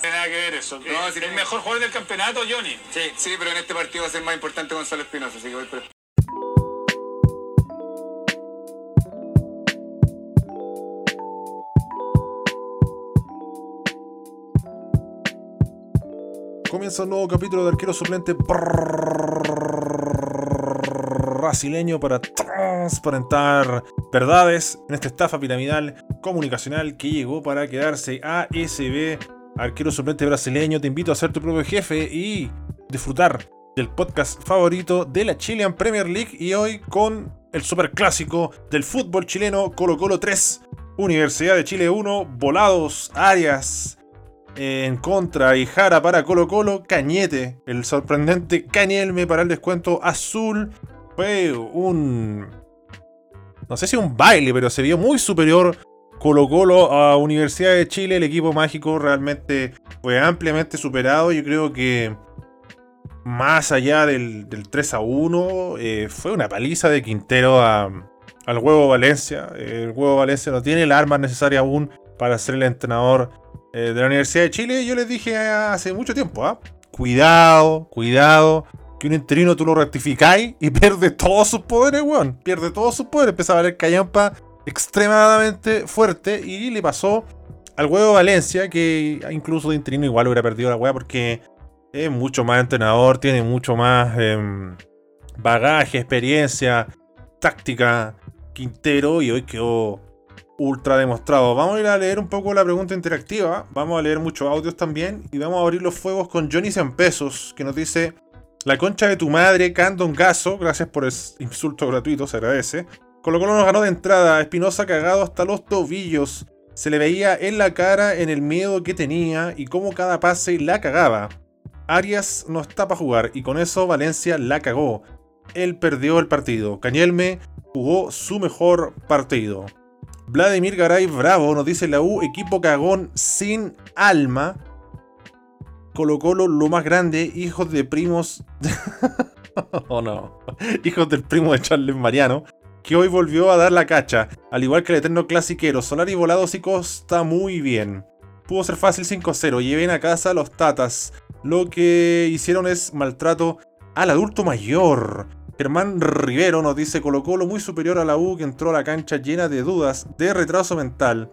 tiene nada que ver eso. No, Eh, el no. mejor jugador del campeonato, Johnny. Sí, sí, pero en este partido va a ser más importante Gonzalo Espinosa, así que voy por Comienza un nuevo capítulo de arquero suplente brasileño para transparentar verdades en esta estafa piramidal comunicacional que llegó para quedarse ASB, arquero suplente brasileño. Te invito a ser tu propio jefe y disfrutar del podcast favorito de la Chilean Premier League y hoy con el superclásico del fútbol chileno Colo Colo 3, Universidad de Chile 1, Volados, Arias, en contra y Jara para Colo Colo, Cañete, el sorprendente Cañelme para el descuento azul. Fue un... No sé si un baile, pero se vio muy superior Colo Colo a Universidad de Chile. El equipo mágico realmente fue ampliamente superado. Yo creo que más allá del, del 3 a 1, eh, fue una paliza de Quintero a- al huevo Valencia. El huevo Valencia no tiene el arma necesaria aún para ser el entrenador eh, de la Universidad de Chile, yo les dije hace mucho tiempo, ¿ah? Cuidado, cuidado, que un interino tú lo rectificáis y pierde todos sus poderes, weón. Pierde todos sus poderes. Empieza a valer callampa extremadamente fuerte y le pasó al huevo Valencia, que incluso de interino igual hubiera perdido la weá porque es mucho más entrenador, tiene mucho más em, bagaje, experiencia, táctica, Quintero y hoy quedó ultra demostrado. Vamos a ir a leer un poco la pregunta interactiva. Vamos a leer muchos audios también. Y vamos a abrir los fuegos con Johnny 100 pesos. Que nos dice: La concha de tu madre, Candongazo. Gracias por el insulto gratuito, se agradece. Colo Colo nos ganó de entrada. Espinosa cagado hasta los tobillos. Se le veía en la cara en el miedo que tenía y cómo cada pase la cagaba. Arias no está para jugar y con eso Valencia la cagó. Él perdió el partido. Cañelme jugó su mejor partido. Vladimir Garay Bravo nos dice la U, equipo cagón sin alma. Colo Colo, lo más grande, hijos de primos. oh no. Hijos del primo de Charles Mariano. Que hoy volvió a dar la cacha. Al igual que el eterno clasiquero. Solari volado sí costa muy bien. Pudo ser fácil 5-0. Lleven a casa a los tatas. Lo que hicieron es maltrato al adulto mayor. Germán Rivero nos dice Colo Colo muy superior a la U que entró a la cancha llena de dudas, de retraso mental.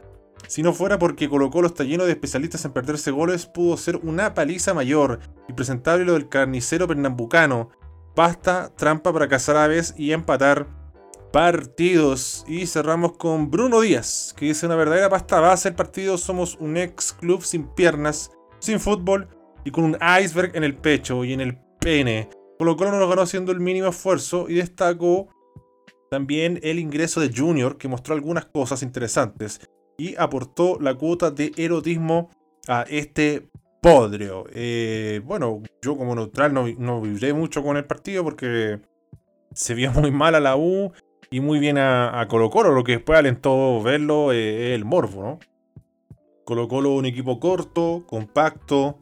Si no fuera porque Colo Colo está lleno de especialistas en perderse goles, pudo ser una paliza mayor. Impresentable lo del carnicero pernambucano. Basta, trampa para cazar aves y empatar partidos. Y cerramos con Bruno Díaz, que dice una verdadera pasta base el partido. Somos un ex club sin piernas, sin fútbol y con un iceberg en el pecho y en el pene. Colo Colo no lo ganó haciendo el mínimo esfuerzo y destacó también el ingreso de Junior, que mostró algunas cosas interesantes y aportó la cuota de erotismo a este podrio. Eh, bueno, yo como neutral no, no vibré mucho con el partido porque se vio muy mal a la U y muy bien a, Colo Colo, lo que después alentó verlo eh, es el morbo, ¿no? Colo Colo un equipo corto, compacto,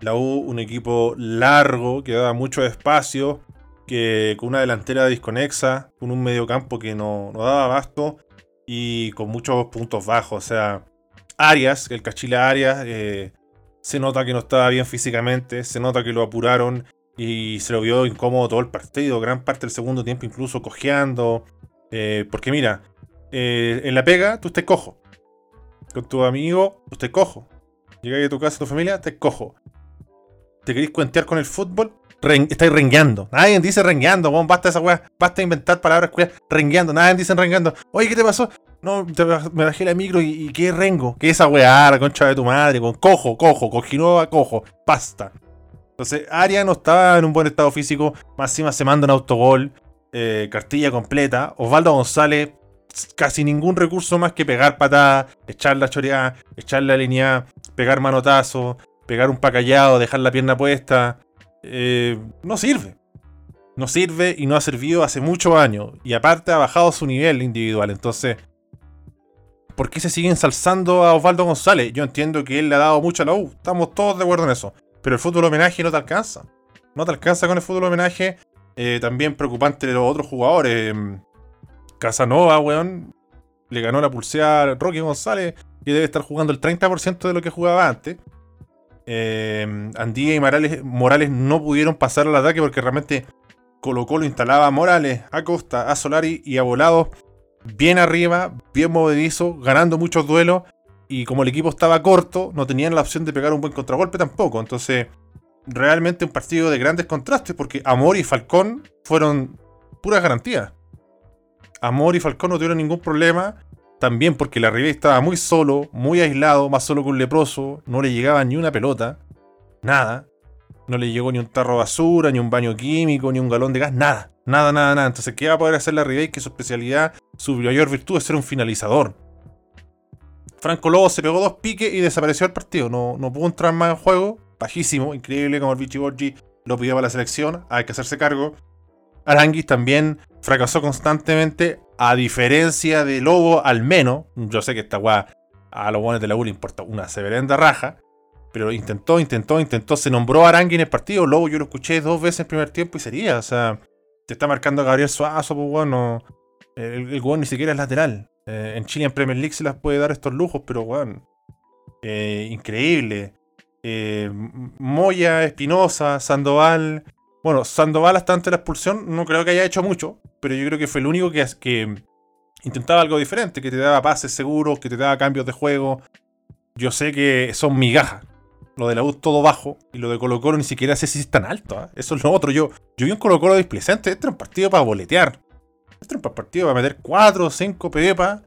la U, un equipo largo, que daba mucho espacio, que con una delantera desconexa, con un mediocampo que no, no daba abasto y con muchos puntos bajos. O sea, Arias, el Cachila Arias, eh, se nota que no estaba bien físicamente, se nota que lo apuraron y se lo vio incómodo todo el partido, gran parte del segundo tiempo incluso cojeando. Eh, porque mira, eh, en la pega tú estés cojo. Con tu amigo, tú estés cojo. Llegáis a tu casa, a tu familia, te cojo te queréis cuentear con el fútbol, ren- estáis rengueando. Nadie dice rengueando, weón, basta esa weá, basta inventar palabras rengueando, nadie dice renguando. Oye, ¿qué te pasó? No, me bajé la micro y, qué rengo, qué esa weá, la concha de tu madre, con cojo, cojo, cojinova, cojo, basta. Entonces, Aria no estaba en un buen estado físico, más encima se manda un autogol, eh, cartilla completa. Osvaldo González, casi ningún recurso más que pegar patada, echar la choreada, echar la línea, pegar manotazo, pegar un pacallado, dejar la pierna puesta. eh, no sirve. No sirve y no ha servido hace muchos años. Y aparte ha bajado su nivel individual. Entonces, ¿por qué se sigue ensalzando a Osvaldo González? Yo entiendo que él le ha dado mucho a la U. Estamos todos de acuerdo en eso. Pero el fútbol homenaje no te alcanza. No te alcanza con el fútbol homenaje. Eh, también preocupante de los otros jugadores. em, Casanova, weón. Le ganó la pulseada a Rocky González. Que debe estar jugando el 30% de lo que jugaba antes. Eh, Andía y Morales, Morales no pudieron pasar al ataque porque realmente Colo Colo instalaba a Morales, a Costa, a Solari y a Volados bien arriba, bien movedizo, ganando muchos duelos. Y como el equipo estaba corto, no tenían la opción de pegar un buen contragolpe tampoco. Entonces, realmente un partido de grandes contrastes porque Amor y Falcón fueron puras garantías. Amor y Falcón no tuvieron ningún problema. También porque la Ribey estaba muy solo, muy aislado, más solo que un leproso. No le llegaba ni una pelota. Nada. No le llegó ni un tarro basura, ni un baño químico, ni un galón de gas. Nada. Nada, nada, nada. Entonces, ¿qué va a poder hacer la Ribey? Que su especialidad, su mayor virtud es ser un finalizador. Franco Lobo se pegó dos piques y desapareció el partido. No, no pudo entrar más en juego. Bajísimo, increíble como el Vichy Borgi lo pidió para la selección. Hay que hacerse cargo. Aranguis también fracasó constantemente, a diferencia de Lobo, al menos. Yo sé que esta weá a los buenos de la U importa una severenda raja. Pero intentó, intentó, intentó. Se nombró a en el partido. Lobo yo lo escuché dos veces en primer tiempo y sería. O sea, te está marcando Gabriel Suazo, pues bueno. El, el ni siquiera es lateral. Eh, en Chile en Premier League se las puede dar estos lujos, pero weón. Eh, increíble. Eh, Moya, Espinosa, Sandoval. Bueno, Sandoval hasta antes de la expulsión no creo que haya hecho mucho, pero yo creo que fue el único que, intentaba algo diferente, que te daba pases seguros, que te daba cambios de juego. Yo sé que son migajas. Lo de la U todo bajo y lo de Colo Colo ni siquiera sé si es tan alto. ¿ah? Eso es lo otro. Yo, yo vi un Colo Colo displicente. Este era un partido para boletear. Este era un partido para meter 4 o 5 pepas.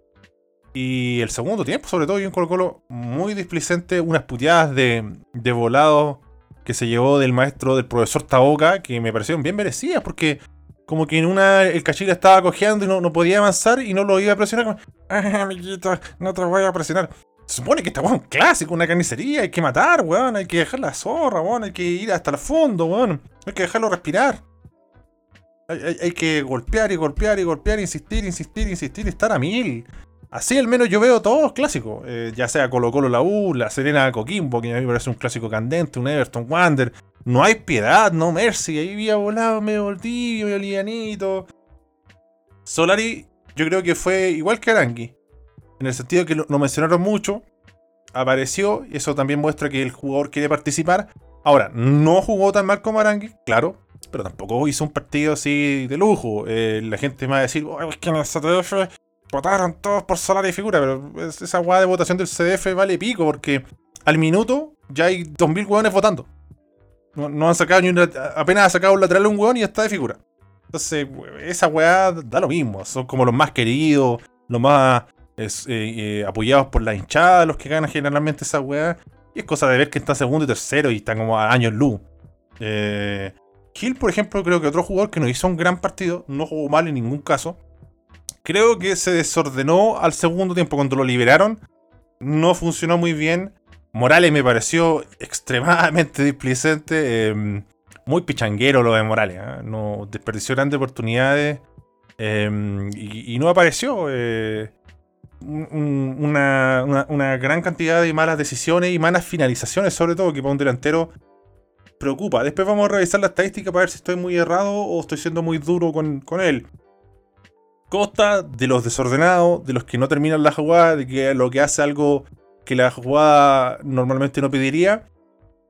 Y el segundo tiempo, sobre todo, yo un Colo Colo muy displicente. Unas puteadas de, de volado que se llevó del maestro, del profesor Taboca, que me parecieron bien merecidas, porque como que en una el cachila estaba cojeando y no, no podía avanzar y no lo iba a presionar. Como, ah, amiguito, no te voy a presionar. Se supone que esta weón un clásico, una carnicería, hay que matar, weón, hay que dejar la zorra, weón, hay que ir hasta el fondo, weón, hay que dejarlo respirar. Hay, que golpear y golpear y golpear, insistir, insistir, insistir, estar a mil. Así al menos yo veo todos clásicos. Eh, ya sea Colo Colo la U, la Serena Coquimbo, que a mí me parece un clásico candente, un Everton Wander. No hay piedad, no mercy. Ahí había volado medio tibio, medio lianito. Solari, yo creo que fue igual que Arangui. En el sentido que lo, mencionaron mucho. Apareció, y eso también muestra que el jugador quiere participar. Ahora, no jugó tan mal como Arangui, claro, pero tampoco hizo un partido así de lujo. Eh, la gente me va a decir, es que CDF votaron todos por Solari y figura, pero esa guada de votación del CDF vale pico, porque al minuto ya hay 2.000 hueones votando. No, han sacado ni una, apenas ha sacado un lateral un hueón y ya está de figura. Entonces, esa weá da lo mismo. Son como los más queridos, los más eh, eh, apoyados por la hinchada, los que ganan generalmente esa weá. Y es cosa de ver que está segundo y tercero y están como a años luz. Eh, Gil, por ejemplo, creo que otro jugador que no hizo un gran partido, no jugó mal en ningún caso. Creo que se desordenó al segundo tiempo cuando lo liberaron. No funcionó muy bien. Morales me pareció extremadamente displicente. Em, muy pichanguero lo de Morales. ¿eh? No desperdició grandes oportunidades. Em, y, no apareció. Eh, una, gran cantidad de malas decisiones y malas finalizaciones, sobre todo, que para un delantero preocupa. Después vamos a revisar la estadística para ver si estoy muy errado o estoy siendo muy duro con él. Costa de los desordenados, de los que no terminan la jugada, de que lo que hace algo que la jugada normalmente no pediría,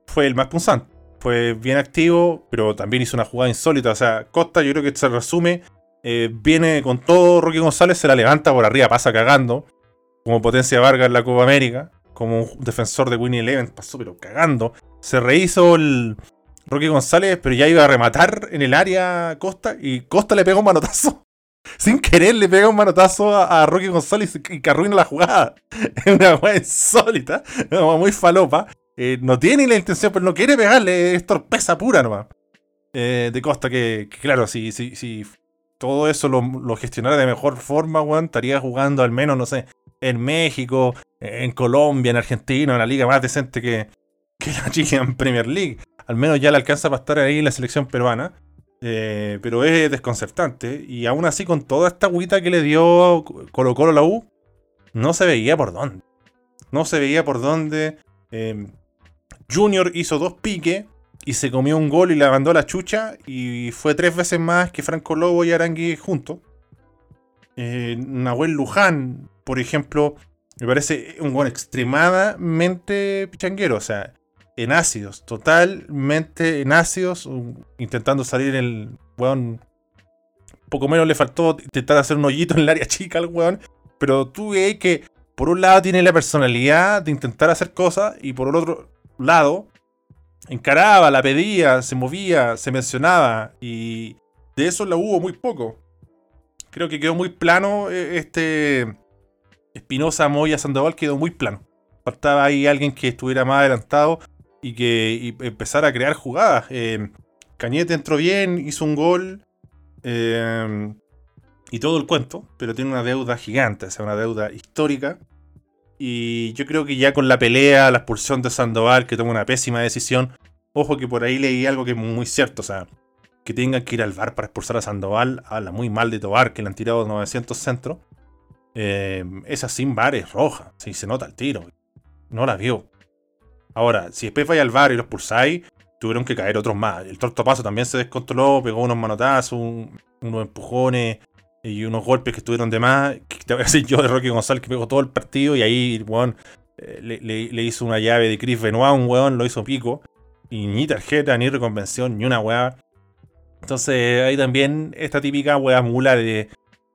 fue el más punzante. Fue bien activo, pero también hizo una jugada insólita. O sea, Costa, yo creo que se resume. Eh, viene con todo, Rocky González se la levanta por arriba, pasa cagando. Como potencia Vargas en la Copa América. Como un defensor de Winnie Eleven, pasó pero cagando. Se rehizo el Rocky González, pero ya iba a rematar en el área Costa. Y Costa le pegó un manotazo sin querer le pega un manotazo a, Rocky González y que arruina la jugada. Es una weá insólita, muy falopa. Eh, no tiene la intención, pero no quiere pegarle, es torpeza pura nomás. Eh, de Costa, que, claro, si, si, si todo eso lo, gestionara de mejor forma, weón, estaría jugando al menos, no sé, en México, en Colombia, en Argentina, en la liga más decente que, que la Chilean Premier League. Al menos ya le alcanza para estar ahí en la selección peruana. Eh, pero es desconcertante. Y aún así, con toda esta agüita que le dio Colo Colo la U, no se veía por dónde. No se veía por dónde. Em, Junior hizo dos piques y se comió un gol y le mandó la chucha. Y fue tres veces más que Franco Lobo y Arangui juntos. Eh, Nahuel Luján, por ejemplo, me parece un gol extremadamente pichanguero. O sea, en ácidos, totalmente en ácidos, intentando salir el weón. Poco menos le faltó intentar hacer un hoyito en el área chica al weón. Pero tú ves que por un lado tiene la personalidad de intentar hacer cosas y por el otro lado encaraba, la pedía, se movía, se mencionaba y de eso la hubo muy poco. Creo que quedó muy plano eh, este Espinosa, Moya, Sandoval quedó muy plano. Faltaba ahí alguien que estuviera más adelantado y que y empezara a crear jugadas. Eh, Cañete entró bien, hizo un gol eh, y todo el cuento, pero tiene una deuda gigante, o sea, una deuda histórica. Y yo creo que ya con la pelea, la expulsión de Sandoval, que toma una pésima decisión, ojo que por ahí leí algo que es muy cierto, o sea, que tengan que ir al bar para expulsar a Sandoval, habla muy mal de Tobar, que le han tirado 900 centros. Eh, esa sin bar es roja, si se nota el tiro. No la vio. Ahora, si después vais al bar y los expulsáis, tuvieron que caer otros más. El tortopaso también se descontroló, pegó unos manotazos, un- unos empujones y unos golpes que estuvieron de más. Que te voy a decir yo de Rocky González que pegó todo el partido y ahí, weón, eh, le, le- le hizo una llave de Chris Benoit, un weón, lo hizo pico. Y ni tarjeta, ni reconvención, ni una weá. Entonces ahí también esta típica weá mula de...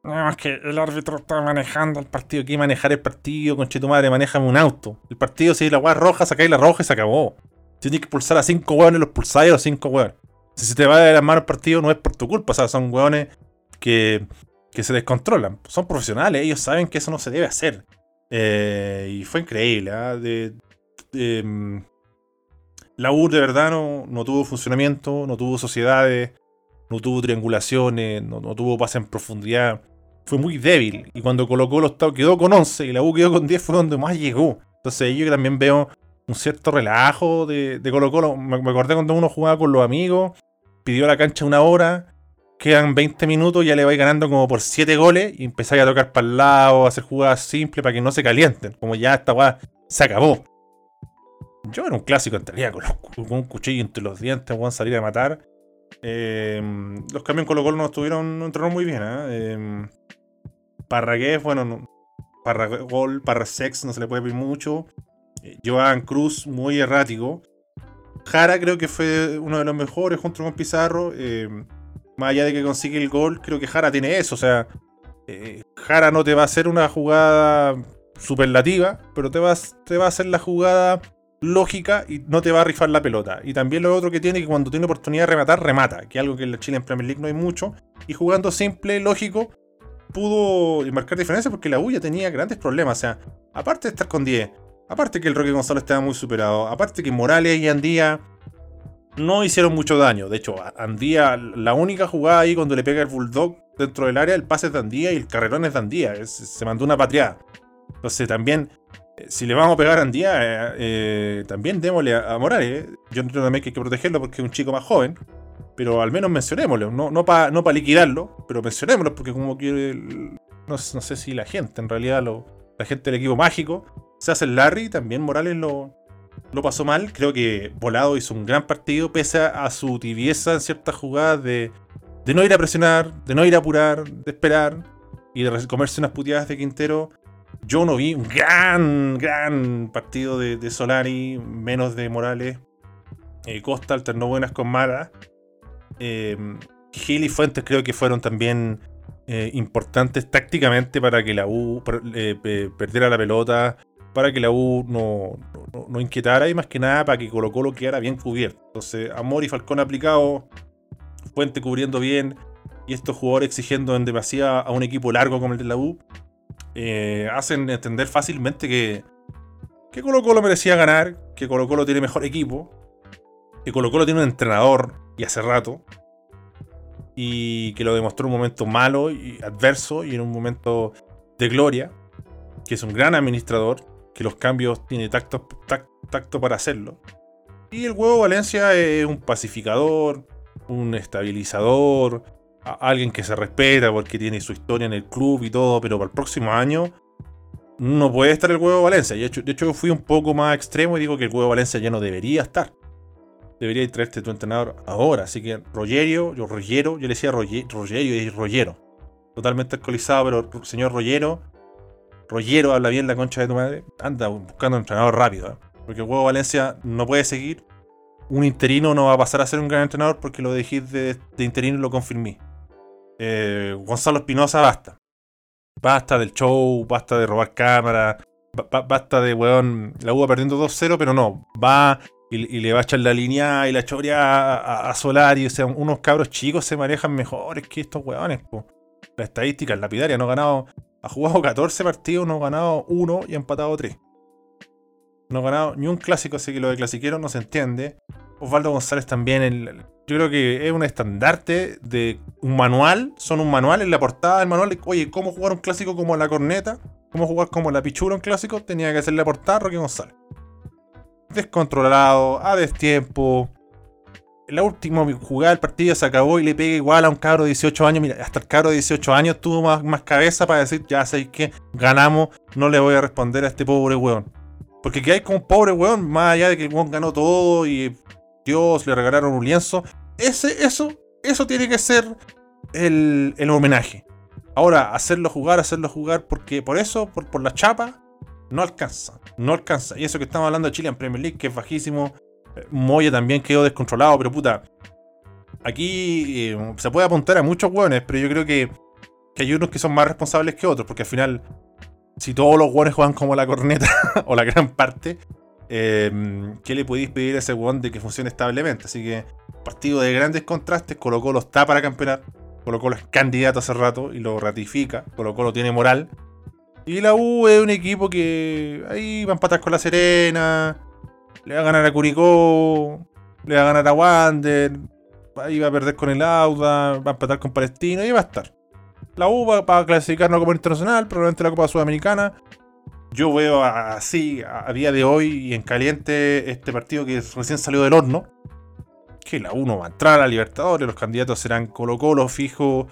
No, es que el árbitro está manejando el partido. ¿Qué manejar el partido? Conche tu madre, un auto. El partido, si la weá roja, sacáis la roja y se acabó. Si tienes que pulsar a cinco weones, los pulsáis a cinco weones. Si se te va de las manos el partido, no es por tu culpa. O sea, son weones que, que se descontrolan. Son profesionales, ellos saben que eso no se debe hacer. Eh, y fue increíble. ¿ah? Mm, la U de verdad no, no tuvo funcionamiento, no tuvo sociedades, no tuvo triangulaciones, no, no tuvo pase en profundidad. Fue muy débil. Y cuando colocó los quedó con 11 y la U quedó con 10 fue donde más llegó. Entonces yo también veo un cierto relajo de, de Colo Colo. Me, acordé cuando uno jugaba con los amigos, pidió la cancha una hora, quedan 20 minutos, ya le vais ganando como por 7 goles y empezáis a tocar para el lado, a hacer jugadas simples para que no se calienten. Como ya esta weá se acabó. Yo era un clásico con, los- con un cuchillo entre los dientes, weón, salir a matar. Eh, los cambios en Colo Colo no estuvieron, no entraron muy bien. Eh, Parragués, bueno, no, Parragol, Parrasex, no se le puede pedir mucho. Eh, Cruz, muy errático. Jara creo que fue uno de los mejores junto con Pizarro. eh, más allá de que consigue el gol, creo que Jara tiene eso. O sea, eh, Jara no te va a hacer una jugada superlativa, pero te va, te a hacer la jugada lógica y no te va a rifar la pelota. Y también lo otro que tiene que cuando tiene oportunidad de rematar, remata, que es algo que en la Chile en Premier League no hay mucho. Y jugando simple, lógico, pudo marcar diferencia porque la U ya tenía grandes problemas. O sea, aparte de estar con 10, aparte que el Roque Gonzalo estaba muy superado, aparte que Morales y Andía no hicieron mucho daño. De hecho, Andía, la única jugada ahí cuando le pega el Bulldog dentro del área, el pase es de Andía y el carrerón es de Andía. Se mandó una patriada. Entonces también, eh, si le vamos a pegar a Andía, eh, eh, también démosle a, a Morales. Yo entiendo también que hay que protegerlo porque es un chico más joven. Pero al menos mencionémoslo, no, no para no pa liquidarlo, pero mencionémoslo porque como el- no, sé si la gente, en realidad lo- la gente del equipo mágico, se hace el Larry, también Morales lo, lo pasó mal. Creo que Volado hizo un gran partido, pese a, su tibieza en ciertas jugadas de, de no ir a presionar, de no ir a apurar, de esperar y de comerse unas puteadas de Quintero. Yo no vi un gran, gran partido de, de Solari, menos de Morales. Eh, Costa alternó buenas con malas. Eh, Gil y Fuentes creo que fueron también eh, importantes tácticamente para que la U per- pe- perdiera la pelota, para que la U no, no, no inquietara y más que nada para que Colo Colo quedara bien cubierto. Entonces, Amor y Falcón aplicado, Fuente cubriendo bien y estos jugadores exigiendo en demasía a un equipo largo como el de la U, eh, hacen entender fácilmente que, que Colo Colo merecía ganar, que Colo Colo tiene mejor equipo, que Colo Colo tiene un entrenador y hace rato, y que lo demostró en un momento malo y adverso y en un momento de gloria, que es un gran administrador, que los cambios tiene tacto, tac- tacto para hacerlo. Y el huevo Valencia es un pacificador, un estabilizador, alguien que se respeta porque tiene su historia en el club y todo, pero para el próximo año no puede estar el huevo Valencia. De hecho, de hecho, fui un poco más extremo y digo que el huevo Valencia ya no debería estar. Debería traerte tu entrenador ahora. Así que Rogerio, yo Rogero, yo le decía Roge- Rogerio y Rogero. Totalmente alcoholizado, pero señor Rollero, Rollero habla bien la concha de tu madre. Anda buscando un entrenador rápido. ¿eh? Porque el juego Valencia no puede seguir. Un interino no va a pasar a ser un gran entrenador porque lo dejé de, interino y lo confirmé. Eh, Gonzalo Espinosa, basta. Basta del show, basta de robar cámara, basta de, weón, la UA perdiendo 2-0, pero no, va y, le va a echar la línea y la choria a, a, Solari. O sea, unos cabros chicos se manejan mejores que estos weones. La estadística es lapidaria, no ha ganado, ha jugado 14 partidos, no ha ganado 1 y ha empatado 3. No ha ganado ni un clásico, así que lo de clasiquero no se entiende. Osvaldo González también, el, yo creo que es un estandarte de un manual. Son un manual en la portada del manual. oye, ¿cómo jugar un clásico como la corneta? ¿Cómo jugar como la pichura un clásico? Tenía que hacer la portada Roque González. Descontrolado, a destiempo. La última jugada del partido se acabó y le pega igual a un cabro de 18 años. Mira, hasta el cabro de 18 años tuvo más, más cabeza para decir, ya sé que ganamos, no le voy a responder a este pobre weón. Porque que hay como un pobre weón, más allá de que el ganó todo y Dios, le regalaron un lienzo. Ese, eso, eso tiene que ser el, homenaje. Ahora, hacerlo jugar, hacerlo jugar, porque por eso, por, por la chapa, no alcanza. No alcanza. Y eso que estamos hablando de Chile en Premier League, que es bajísimo. Eh, Moya también quedó descontrolado, pero puta. Aquí eh, se puede apuntar a muchos hueones, pero yo creo que, hay unos que son más responsables que otros, porque al final, si todos los hueones juegan como la corneta, o la gran parte, eh, ¿qué le podéis pedir a ese one de que funcione establemente? Así que, partido de grandes contrastes, Colo Colo está para campeonar, Colo Colo es candidato hace rato y lo ratifica, Colo Colo tiene moral. Y la U es un equipo que ahí va a empatar con la Serena, le va a ganar a Curicó, le va a ganar a Wander, ahí va a perder con el Auda, va a empatar con Palestino y va a estar. La U va, a clasificarnos como internacional, probablemente la Copa Sudamericana yo veo así, a día de hoy y en caliente, este partido que recién salió del horno. Que la 1 va a entrar a Libertadores, los candidatos serán Colo Colo, Fijo,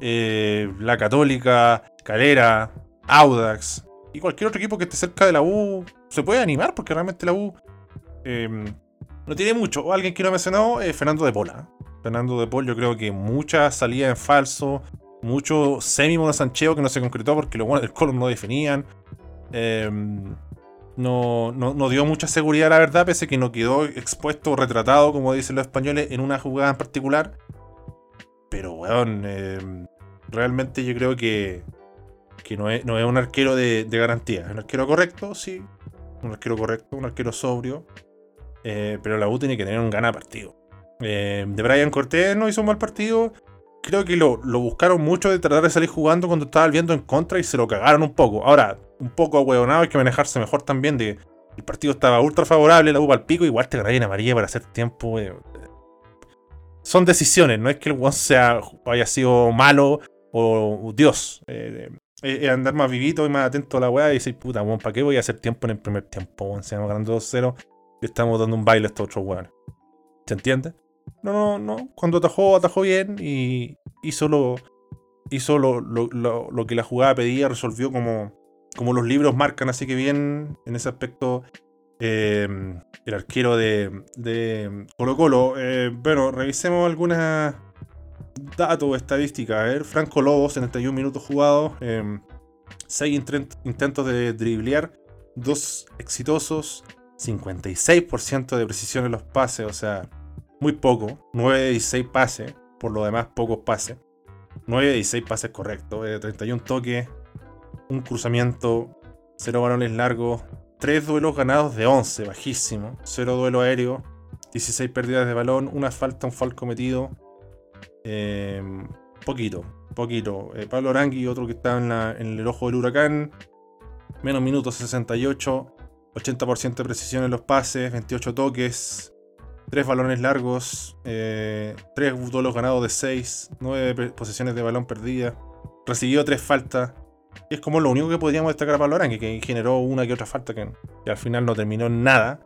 eh, La Católica, Calera, Audax y cualquier otro equipo que esté cerca de la U se puede animar porque realmente la U em, no tiene mucho. O alguien que no mencionó es Fernando de Pola. Fernando de Pola, yo creo que mucha salida en falso, mucho semi sancheo que no se concretó porque los buenos del Colo no definían. Em, no, no, dio mucha seguridad, la verdad, pese que no quedó expuesto retratado, como dicen los españoles, en una jugada en particular. Pero, weón, em, realmente yo creo que, que no, es, no es un arquero de, garantía. Es un arquero correcto, sí. Un arquero correcto, un arquero sobrio. Eh, pero la U tiene que tener un gana partido. Em, de Brian Cortés no hizo un mal partido creo que lo, buscaron mucho de tratar de salir jugando cuando estaba el viento en contra y se lo cagaron un poco. Ahora, un poco ahueonado, hay que manejarse mejor también de el partido estaba ultra favorable, la UPA al pico, igual te en amarilla para hacer tiempo. Son decisiones, no es que el one sea, haya sido malo o Dios. Eh, es andar más vivito y más atento a la weá y decir, puta, weón, ¿para qué voy a hacer tiempo en el primer tiempo? Weón? Se ganando 2-0 y estamos dando un baile a estos otros weones. ¿Se entiende? No, no, no. Cuando atajó, atajó bien y hizo lo, hizo lo, lo, que la jugada pedía, resolvió como, como los libros marcan, así que bien en ese aspecto em, el arquero de, de Colo Colo. Eh, bueno, revisemos algunas datos, estadísticas. A ver, Franco Lobo, 71 minutos jugados, 6 em, intentos de driblear, 2 exitosos, 56% de precisión en los pases, o sea, muy poco, 9 de 16 pases, por lo demás pocos pases. 9 de 16 pases correctos, 31 toques, un cruzamiento, 0 balones largos, 3 duelos ganados de 11, bajísimo, 0 duelo aéreo, 16 pérdidas de balón, una falta, un foul cometido. Eh, poquito, poquito. Eh, Pablo Arangui, otro que está en, el ojo del huracán. Menos minutos 68, 80% de precisión en los pases, 28 toques, 3 balones largos, 3 eh, duelos ganados de 6, 9 posesiones de balón perdidas, recibió 3 faltas. Es como lo único que podríamos destacar a Pablo Arangue, que generó una que otra falta que, al final no terminó en nada.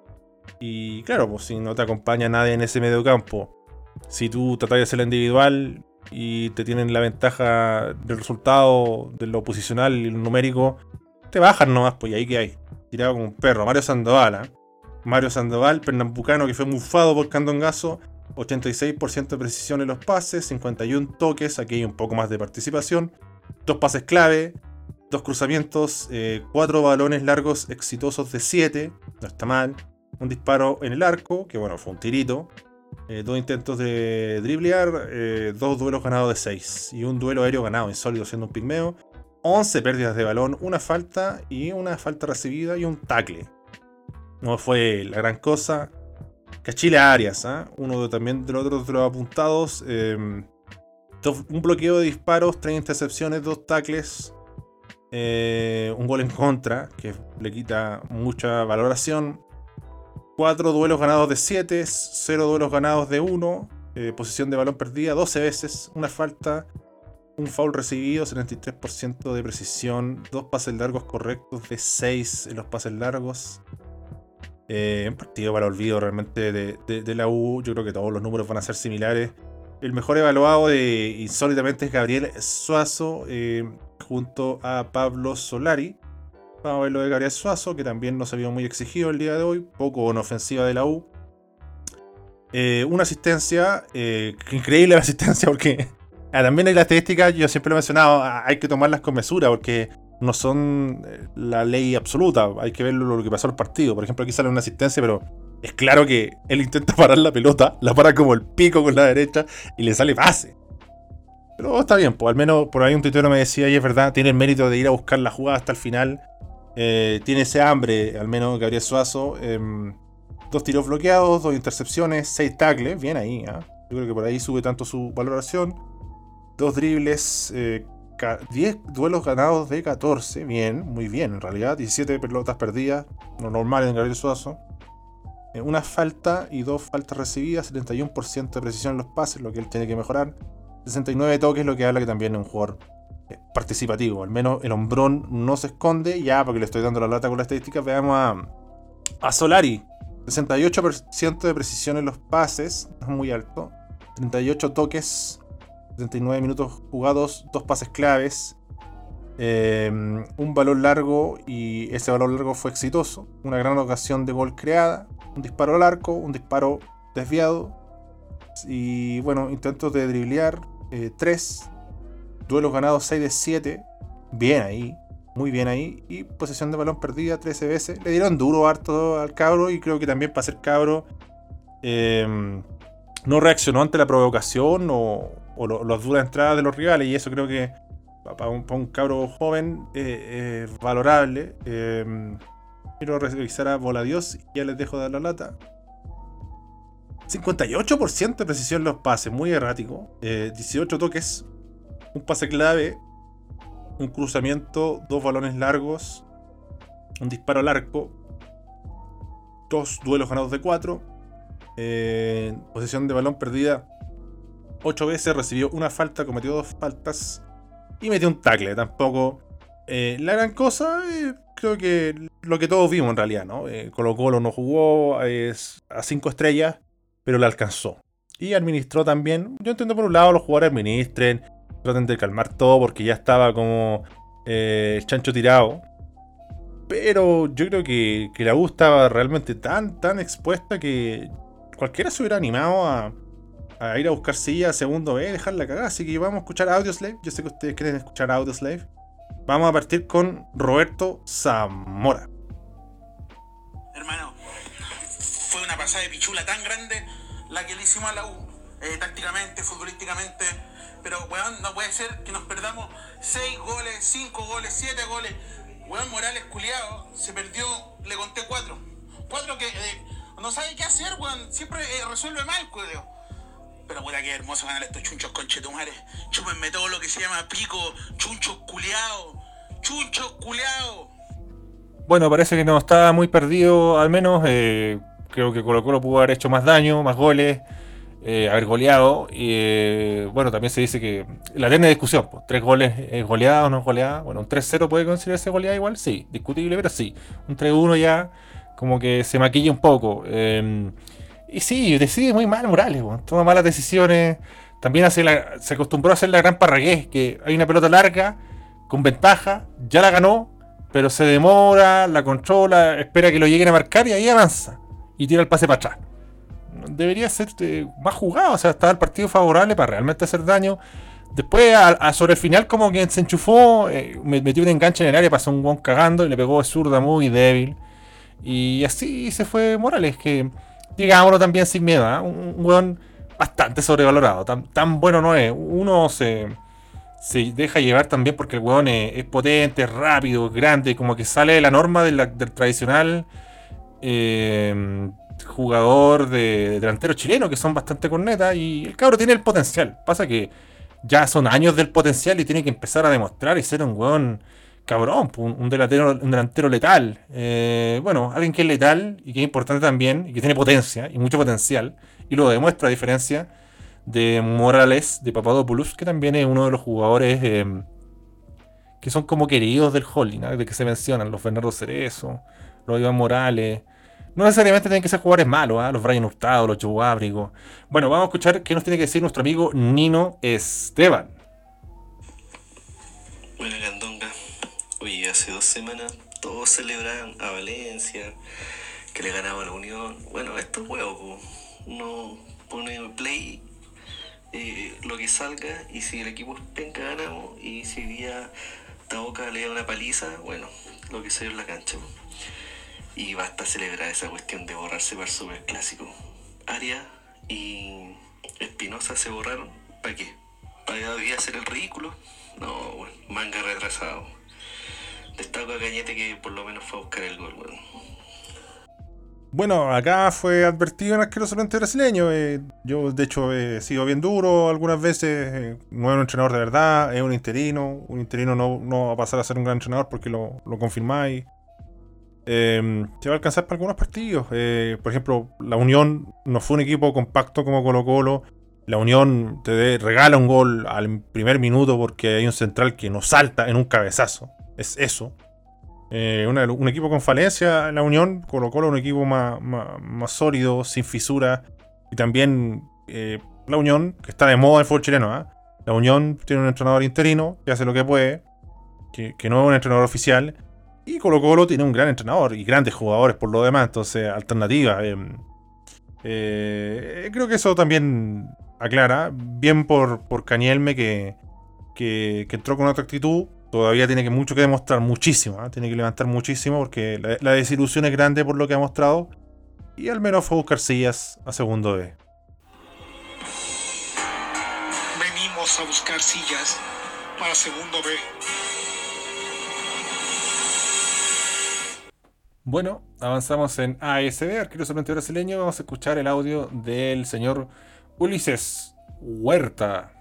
Y claro, pues si no te acompaña nadie en ese medio campo, si tú tratas de hacerlo individual y te tienen la ventaja del resultado, de lo posicional y lo numérico, te bajan nomás, pues y ahí que hay. Tirado como un perro. Mario Sandoval, ¿eh? Mario Sandoval, pernambucano que fue mufado por Candongazo, 86% de precisión en los pases, 51 toques, aquí hay un poco más de participación, dos pases clave, dos cruzamientos, eh, cuatro balones largos exitosos de 7, no está mal, un disparo en el arco, que bueno, fue un tirito. Eh, dos intentos de driblear, eh, dos duelos ganados de 6 y un duelo aéreo ganado insólito siendo un pigmeo. 11 pérdidas de balón, una falta y una falta recibida y un tackle. No fue la gran cosa. Cachile Arias, ¿ah? uno también de los otros de los apuntados. Em, un bloqueo de disparos, tres intercepciones, dos tackles, eh, un gol en contra, que le quita mucha valoración. Cuatro duelos ganados de 7, cero duelos ganados de 1, eh, posición de balón perdida 12 veces, una falta, un foul recibido, 73% de precisión, dos pases largos correctos de 6 en los pases largos. Eh, un partido para olvido realmente de, la U. Yo creo que todos los números van a ser similares. El mejor evaluado de insólitamente es Gabriel Suazo eh, junto a Pablo Solari. Vamos a ver lo de Gabriel Suazo, que también no se vio muy exigido el día de hoy, poco en ofensiva de la U. Eh, una asistencia, increíble la asistencia porque ah, también hay la estadística, yo siempre lo he mencionado, ah, hay que tomarlas con mesura porque no son eh, la ley absoluta. Hay que ver lo que pasó al partido. Por ejemplo, aquí sale una asistencia, pero es claro que él intenta parar la pelota, la para como el pico con la derecha y le sale pase. Pero está bien, pues al menos por ahí un tuitero me decía, y es verdad, tiene el mérito de ir a buscar la jugada hasta el final. Eh, tiene ese hambre, al menos Gabriel Suazo. Em, dos tiros bloqueados, dos intercepciones, seis tackles, bien ahí. ¿ah? Yo creo que por ahí sube tanto su valoración. Dos dribles, eh, 10 duelos ganados de 14. Bien, muy bien en realidad. 17 pelotas perdidas, lo normal en Gabriel Suazo. Eh, una falta y dos faltas recibidas, 71% de precisión en los pases, lo que él tiene que mejorar. 69 toques, lo que habla que también es un jugador eh, participativo. Al menos el hombrón no se esconde. Ya, porque le estoy dando la lata con las estadísticas, veamos a, a Solari. 68% de precisión en los pases, es muy alto. 38 toques, 79 minutos jugados, dos pases claves, em, un balón largo y ese balón largo fue exitoso. Una gran ocasión de gol creada, un disparo al arco, un disparo desviado y bueno, intentos de driblear 3, eh, duelos ganados 6 de 7, bien ahí, muy bien ahí y posesión de balón perdida 13 veces. Le dieron duro harto al cabro y creo que también para ser cabro em, no reaccionó ante la provocación o, o las duras entradas de los rivales. Y eso creo que para un, cabro joven eh, valorable. Eh, quiero revisar a Voladios y ya les dejo dar la lata. 58% de precisión en los pases, muy errático. 18 eh, toques, un pase clave, un cruzamiento, dos balones largos, un disparo al arco, dos duelos ganados de 4, posesión de balón perdida 8 veces, recibió una falta, cometió dos faltas y metió un tackle. Tampoco eh, la gran cosa, eh, creo que lo que todos vimos en realidad, ¿no? Eh, Colo Colo no jugó a 5 estrellas, pero la alcanzó. Y administró también. Yo entiendo por un lado los jugadores administren, traten de calmar todo porque ya estaba como el chancho tirado. Pero yo creo que, la U estaba realmente tan, tan expuesta que cualquiera se hubiera animado a, ir a buscar silla segundo B, dejar la cagada. Así que vamos a escuchar Audioslave. Yo sé que ustedes quieren escuchar Audioslave. Vamos a partir con Roberto Zamora. Hermano, fue una pasada de pichula tan grande la que le hicimos a la U, eh, tácticamente, futbolísticamente. Pero, weón, no puede ser que nos perdamos 6 goles, 5 goles, 7 goles. Weón Morales culiado se perdió, le conté 4. 4 que eh, no sabe qué hacer, weón. Siempre eh, resuelve mal, cuidado. Pero puta que hermoso ganar estos chunchos conchetumares. Chúpenme todo lo que se llama pico, chunchos culeados, chunchos culeados. Bueno, parece que no está muy perdido, al menos. Eh, creo que Colo Colo pudo haber hecho más daño, más goles, eh, haber goleado. Y eh, bueno, también se dice que la eterna discusión, pues, tres goles es goleada o no es. Bueno, un 3-0 puede considerarse goleada igual, sí, discutible, pero sí. Un 3-1 ya como que se maquilla un poco. Y sí, decide muy mal Morales, toma malas decisiones. También hace se acostumbró a hacer la gran parragués, que hay una pelota larga, con ventaja, ya la ganó, pero se demora, la controla, espera que lo lleguen a marcar y ahí avanza. Y tira el pase para atrás. Debería ser eh, más jugado, o sea, estaba el partido favorable para realmente hacer daño. Después, a, sobre el final, como que se enchufó, eh, metió un enganche en el área, pasó un guan cagando y le pegó zurda muy débil. Y así se fue Morales, que digámoslo también sin miedo, ¿ah? un, un weón bastante sobrevalorado. Tan, bueno no es. Uno se, se deja llevar también porque el weón es, es potente, rápido, grande, como que sale de la norma del tradicional eh, jugador de, de delantero chileno, que son bastante cornetas. Y el cabro tiene el potencial. Pasa que ya son años del potencial y tiene que empezar a demostrar y ser un weón cabrón, un, delantero, un delantero letal. Eh, bueno, alguien que es letal y que es importante también, y que tiene potencia y mucho potencial, y lo demuestra a diferencia de Morales, de Papadopoulos, que también es uno de los jugadores eh, que son como queridos del holding, de que se mencionan, los Bernardo Cerezo, los Iván Morales. No necesariamente tienen que ser jugadores malos, ¿ah? los Brian Hurtado, los Joe Ábrigo. Bueno, vamos a escuchar qué nos tiene que decir nuestro amigo Nino Esteban. Buena Candonga. Oye, hace dos semanas todos celebraban a Valencia, que le ganaba a la Unión. Bueno, esto es huevo, uno pone play eh, lo que salga y si el equipo es penca ganamos y si día Taboca le da una paliza, bueno, lo que se ve en la cancha. Y basta celebrar esa cuestión de borrarse para el superclásico. Aria y Espinosa se borraron. ¿Para qué? ¿Para hoy día hacer el ridículo? No, bueno, manga retrasado. Destaco a Cañete que por lo menos fue a buscar el gol, weón. Bueno, acá fue advertido en asquerosamente brasileño. eh, yo, de hecho, he sido bien duro algunas veces. eh, no es un entrenador de verdad, es un interino. Un interino no, no va a pasar a ser un gran entrenador porque lo, lo confirmáis. Eh, se va a alcanzar para algunos partidos. eh, por ejemplo, la Unión no fue un equipo compacto como Colo Colo. La Unión te regala un gol al primer minuto porque hay un central que nos salta en un cabezazo. Es eso. Eh, un equipo con falencia, la Unión, Colo Colo, un equipo más, sólido, sin fisura. Y también eh, la Unión, que está de moda en el fútbol chileno. ¿ah? La Unión tiene un entrenador interino que hace lo que puede, que no es un entrenador oficial. Y Colo Colo tiene un gran entrenador y grandes jugadores por lo demás, entonces alternativa. eh, eh, creo que eso también aclara. Bien por, por Cañelme que, que, que entró con otra actitud. Todavía tiene que mucho que demostrar, muchísimo. ¿ah? Tiene que levantar muchísimo porque la, la desilusión es grande por lo que ha mostrado. Y al menos fue a buscar sillas a segundo B. Venimos a buscar sillas para segundo B. Bueno, avanzamos en ASB, arquero suplente brasileño. Vamos a escuchar el audio del señor Ulises Huerta.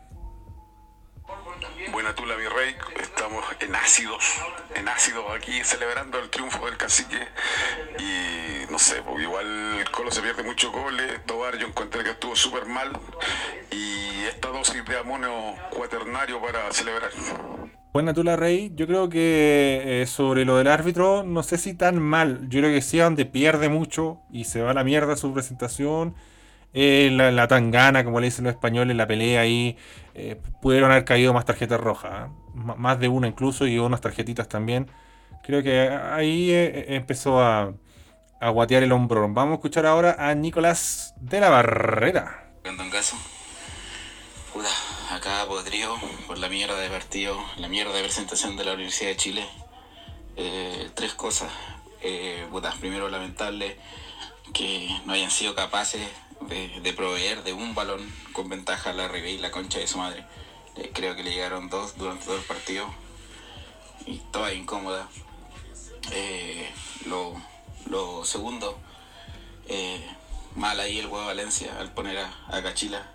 Buena tula, mi rey. Estamos en ácidos, en ácidos aquí celebrando el triunfo del cacique. Y no sé, porque igual el Colo se pierde muchos goles. Tobar yo encontré que estuvo súper mal. Y esta dosis de amonio cuaternario para celebrar. Buena tula, Rey. Yo creo que eh, sobre lo del árbitro, no sé si tan mal. Yo creo que sí, donde pierde mucho y se va a la mierda su presentación. eh, la, tangana, como le dicen los españoles, la pelea ahí. eh, pudieron haber caído más tarjetas rojas. más de una incluso y unas tarjetitas también. Creo que ahí empezó a, a guatear el hombro. Vamos a escuchar ahora a Nicolás de la Barrera. Caso, puta, acá podrido por la mierda de partido, la mierda de presentación de la Universidad de Chile. Eh, tres cosas. Eh, primero, lamentable que no hayan sido capaces de, proveer de un balón con ventaja la Ribey, la concha de su madre. Eh, creo que le llegaron dos durante todo el partido y toda incómoda. Eh, lo, lo segundo, mal ahí el huevo Valencia al poner a, a Cachila.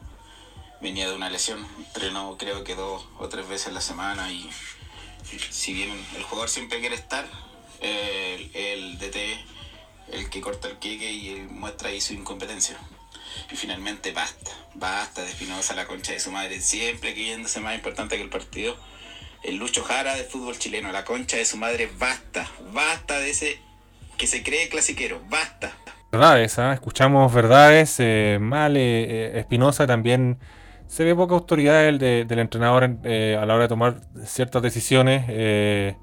Venía de una lesión, entrenó creo que dos o tres veces a la semana y si bien el jugador siempre quiere estar, eh, el, el DT el que corta el queque y él muestra ahí su incompetencia. Y finalmente basta, basta de Espinosa la concha de su madre, siempre creyéndose más importante que el partido. El Lucho Jara del fútbol chileno, la concha de su madre, basta, basta de ese que se cree clasiquero, basta. Verdades, ¿ah? escuchamos verdades. eh, mal, eh, eh, Espinosa también se ve poca autoridad del, de- del entrenador en- eh, a la hora de tomar ciertas decisiones. eh,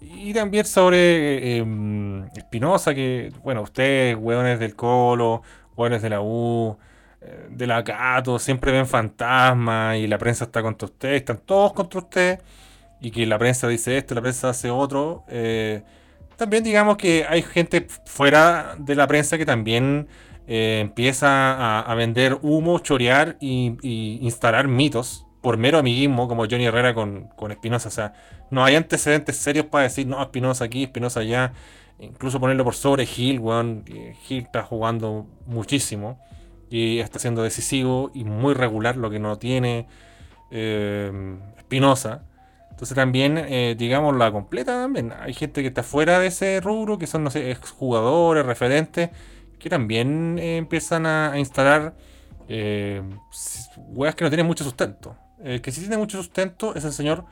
y también sobre eh, em, Espinosa, que, bueno, ustedes, hueones del Colo, hueones de la U, de la Cato, siempre ven fantasmas y la prensa está contra ustedes, están todos contra ustedes. Y que la prensa dice esto, la prensa hace otro. también digamos que hay gente fuera de la prensa que también eh, empieza a, vender humo, chorear y, y instalar mitos por mero amiguismo, como Johnny Herrera con, con Espinosa. O sea, no hay antecedentes serios para decir, no, Espinosa aquí, Espinosa allá. Incluso ponerlo por sobre Gil, weón. Gil está jugando muchísimo y está siendo decisivo y muy regular, lo que no tiene eh, Espinosa. Entonces también, eh, digamos, la completa también. Hay gente que está fuera de ese rubro, que son, no sé, exjugadores, referentes, que también eh, empiezan a, instalar eh, weas que no tienen mucho sustento. El que sí tiene mucho sustento es el señor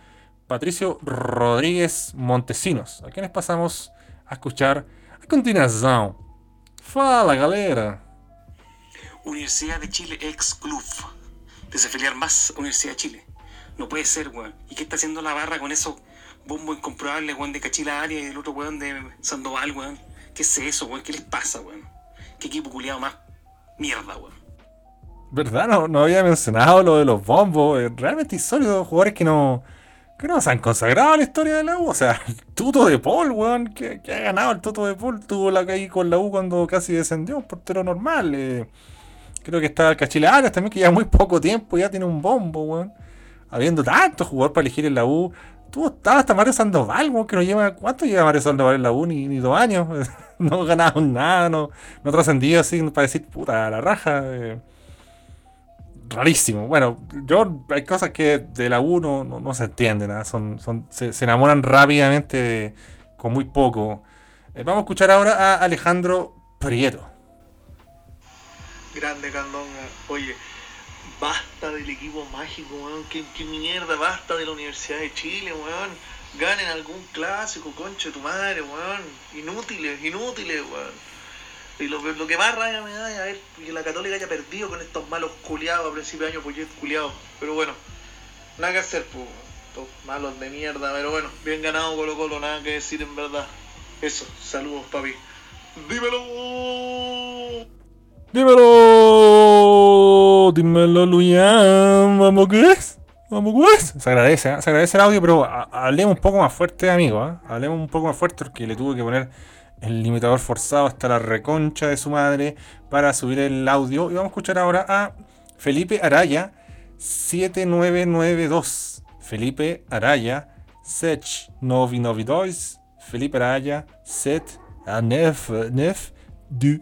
Patricio Rodríguez Montesinos, a quienes pasamos a escuchar a continuación. Fala, galera. Universidad de Chile ex club. Desafiliar más a Universidad de Chile. No puede ser, weón. ¿Y qué está haciendo la barra con esos bombos incomprobables, weón, de Cachila Arias y el otro weón de Sandoval, weón? ¿Qué es eso, weón? ¿Qué les pasa, weón? ¿Qué equipo culiado más mierda, weón? ¿Verdad? No, no había mencionado lo de los bombos. eh, Realmente insólito. Jugadores que no, que no se han consagrado a la historia de la U. O sea, el Tuto de Paul, weón. Que, ha ganado el Tuto de Paul. Tuvo la caída con la U cuando casi descendió. Un portero normal. eh. Creo que está el Cachila Arias también, que ya muy poco tiempo ya tiene un bombo, weón. Habiendo tantos jugadores para elegir en la U. Tú estaba hasta Mario Sandoval, que no lleva. ¿Cuánto lleva Mario Sandoval en la U? Ni, ni dos años. no ganaron nada, no, no trascendió así para decir, puta, la raja. eh rarísimo. Bueno, yo hay cosas que de la U no, no- se entienden, ¿ah? son, se, enamoran rápidamente con muy poco. Eh, vamos a escuchar ahora a Alejandro Prieto. Grande Candonga. Oye, basta del equipo mágico, weón. ¿Qué, qué mierda? Basta de la Universidad de Chile, weón. Ganen algún clásico, concha de tu madre, weón. Inútiles, inútiles, weón. Y lo, lo que más rabia me da es a ver que la Católica haya perdido con estos malos culiados a principio de año, pues yo. Pero bueno, nada que hacer, pues. Estos malos de mierda, pero bueno, bien ganado Colo Colo, nada que decir en verdad. Eso, saludos, papi. Dímelo. Dímelo, dímelo, Luyan, vamos que es, vamos que es. Se agradece, ¿ah? se agradece el audio, pero ha- hablemos un poco más fuerte, amigo. ¿ah? Hablemos un poco más fuerte porque le tuve que poner el limitador forzado hasta la reconcha de su madre para subir el audio. Y vamos a escuchar ahora a Felipe Araya 7992. Felipe Araya Sech 992. Felipe Araya Set a 9 9 du.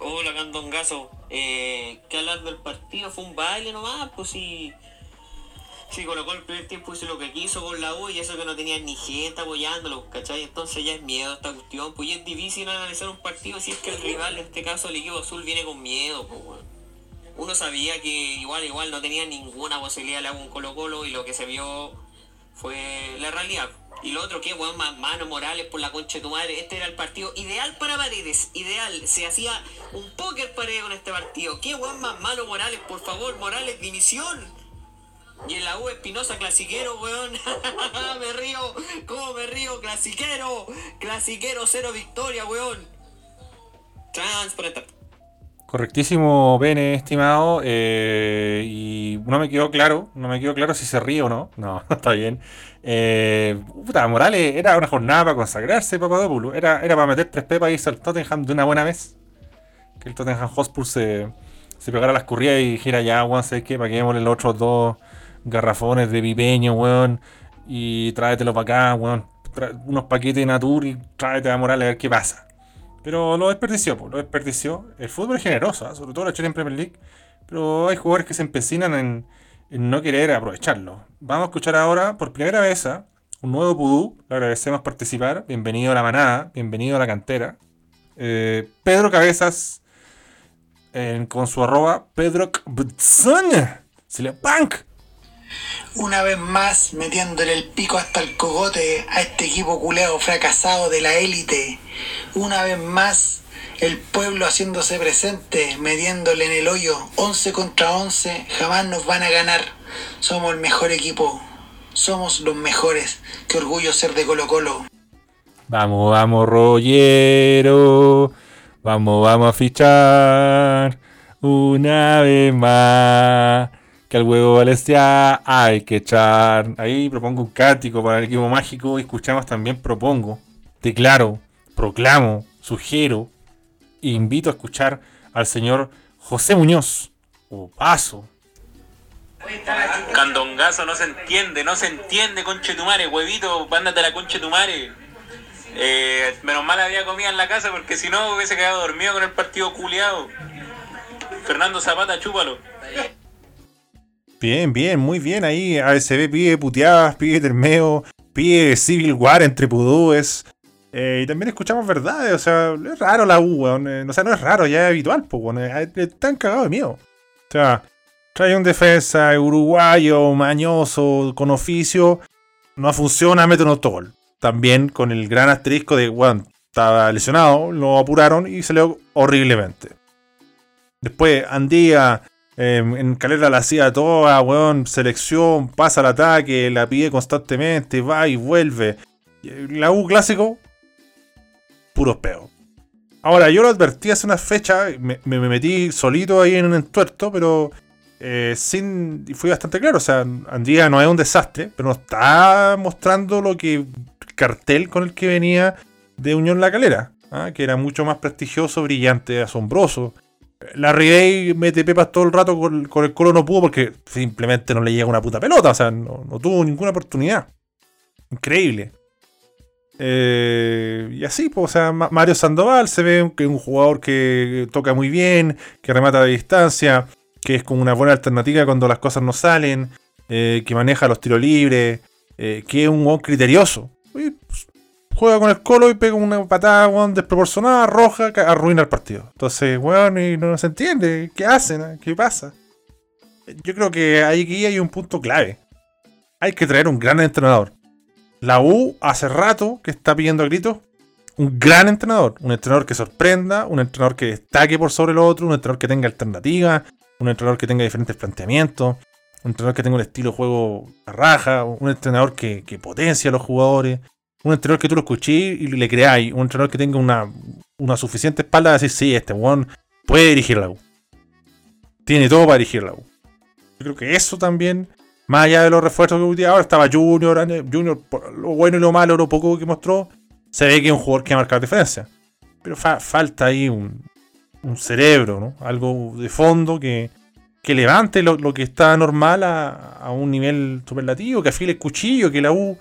Hola, Candongazo. Eh, ¿Qué hablar del partido? Fue un baile nomás, pues sí. Sí, colocó el primer tiempo hizo lo que quiso con la U y eso que no tenía ni gente apoyándolo, ¿cachai? Entonces ya es miedo esta cuestión, pues y es difícil analizar un partido si es que el rival, en este caso el equipo azul, viene con miedo, pues weón. Uno sabía que igual, igual no tenía ninguna posibilidad la U en Colo Colo y lo que se vio fue la realidad. Y lo otro, que weón, mano Morales por la concha de tu madre. Este era el partido ideal para Paredes. Ideal. Se hacía un póker pared con este partido. ¿Qué weón más mano Morales? Por favor, Morales, dimisión. Y en la U Espinosa clasiquero, weón. me río. ¿Cómo me río? Clasiquero. Clasiquero, cero victoria, weón. Transparente. Correctísimo, Bene, estimado. eh, y no me quedó claro, no me quedó claro si se ríe o no. No, está bien. Eh, puta, Morales era una jornada para consagrarse, Papadopoulos. Era, era para meter tres pepas y irse al Tottenham de una buena vez. Que el Tottenham Hotspur se, se pegara las corridas y dijera ya, weón, ¿sabes qué? Para que los otros dos garrafones de pipeño, weón. Y tráetelo para acá, weón. Unos paquetes de Natur y tráete a Morales a ver qué pasa. Pero lo desperdició, pues, lo desperdició. El fútbol es generoso, ¿ah? sobre todo la Chile en Premier League. Pero hay jugadores que se empecinan en, no querer aprovecharlo. Vamos a escuchar ahora, por primera vez, ¿ah? un nuevo Pudú. Le agradecemos participar. Bienvenido a la manada, bienvenido a la cantera. Eh, Pedro Cabezas, con su arroba, Pedro Punk. Una vez más metiéndole el pico hasta el cogote a este equipo culeo fracasado de la élite. Una vez más el pueblo haciéndose presente, metiéndole en el hoyo 11 contra 11. Jamás nos van a ganar. Somos el mejor equipo. Somos los mejores. Qué orgullo ser de Colo Colo. Vamos, vamos, rollero. Vamos, vamos a fichar una vez más. Que al huevo Valencia hay que echar. Ahí propongo un cántico para el equipo mágico. Escuchamos también, propongo, declaro, proclamo, sugiero e invito a escuchar al señor José Muñoz, o Paso. Candongazo no se entiende, no se entiende, conche tu madre, huevito, vándate la conche tu madre. Eh, menos mal había comida en la casa porque si no hubiese quedado dormido con el partido culiado. Fernando Zapata, chúpalo. Bien, bien, muy bien ahí. ASB pide puteadas, pide termeo, pide Civil War entre pudúes. Eh, y también escuchamos verdades, o sea, es raro la U, weón. eh, o sea, no es raro, ya es habitual, pues, weón. eh, Están cagados de miedo. O sea, trae un defensa uruguayo, mañoso, con oficio. No funciona, mete un autogol. También con el gran asterisco de, weón, estaba lesionado, lo apuraron y salió horriblemente. Después, Andía, eh, en Calera la hacía toda, weón, selección, pasa al ataque, la pide constantemente, va y vuelve. Eh, La U clásico, puros peos. Ahora, yo lo advertí hace una fecha, me, me- me metí solito ahí en un entuerto, pero eh, sin. fui bastante claro. O sea, Andía no es un desastre, pero no está mostrando lo que. el cartel con el que venía de Unión La Calera, ¿ah? que era mucho más prestigioso, brillante, asombroso. La Day mete pepas todo el rato con, el Colo no pudo porque simplemente no le llega una puta pelota, o sea, no, tuvo ninguna oportunidad. Increíble. Eh, y así, pues, o sea, Ma- Mario Sandoval se ve que es un jugador que toca muy bien, que remata de distancia, que es como una buena alternativa cuando las cosas no salen, eh, que maneja los tiros libres, eh, que es un jugador criterioso. Y, juega con el colo y pega una patada weón, desproporcionada, roja, arruina el partido. Entonces, weón, y no se entiende. ¿Qué hacen? eh? ¿Qué pasa? Yo creo que aquí hay un punto clave. Hay que traer un gran entrenador. La U hace rato que está pidiendo a gritos un gran entrenador. Un entrenador que sorprenda, un entrenador que destaque por sobre el otro, un entrenador que tenga alternativas, un entrenador que tenga diferentes planteamientos, un entrenador que tenga un estilo de juego a raja, un entrenador que, que potencia a los jugadores, un entrenador que tú lo escuché y le creáis, un entrenador que tenga una, una suficiente espalda de decir, sí, este one puede dirigir la U. Tiene todo para dirigir la U. Yo creo que eso también, más allá de los refuerzos que hoy día ahora estaba Junior, Junior, lo bueno y lo malo, lo poco que mostró, se ve que es un jugador que va a marcar diferencia. Pero fa- falta ahí un, un cerebro, ¿no? Algo de fondo que, que levante lo, lo que está normal a, a un nivel superlativo, que afile el cuchillo, que la U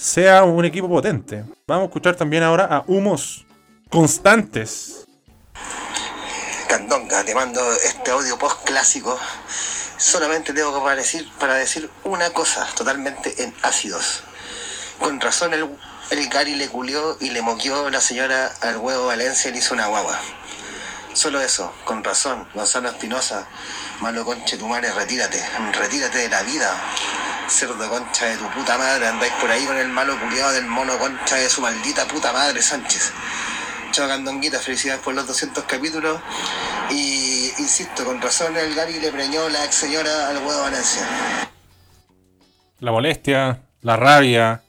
sea un equipo potente. Vamos a escuchar también ahora a humos constantes. Candonga, te mando este audio post clásico. Solamente tengo que decir, para decir una cosa, totalmente en ácidos. Con razón el, el Gary le culió y le moqueó la señora al huevo Valencia y le hizo una guagua. Solo eso, con razón, Gonzalo Espinosa, malo conche tu madre, retírate, retírate de la vida. Cerdo concha de tu puta madre, andáis por ahí con el malo culiado del mono concha de su maldita puta madre, Sánchez. Chao Candonguita, felicidades por los 200 capítulos. Y insisto, con razón el Gary le preñó la ex señora al huevo Valencia. La molestia, la rabia,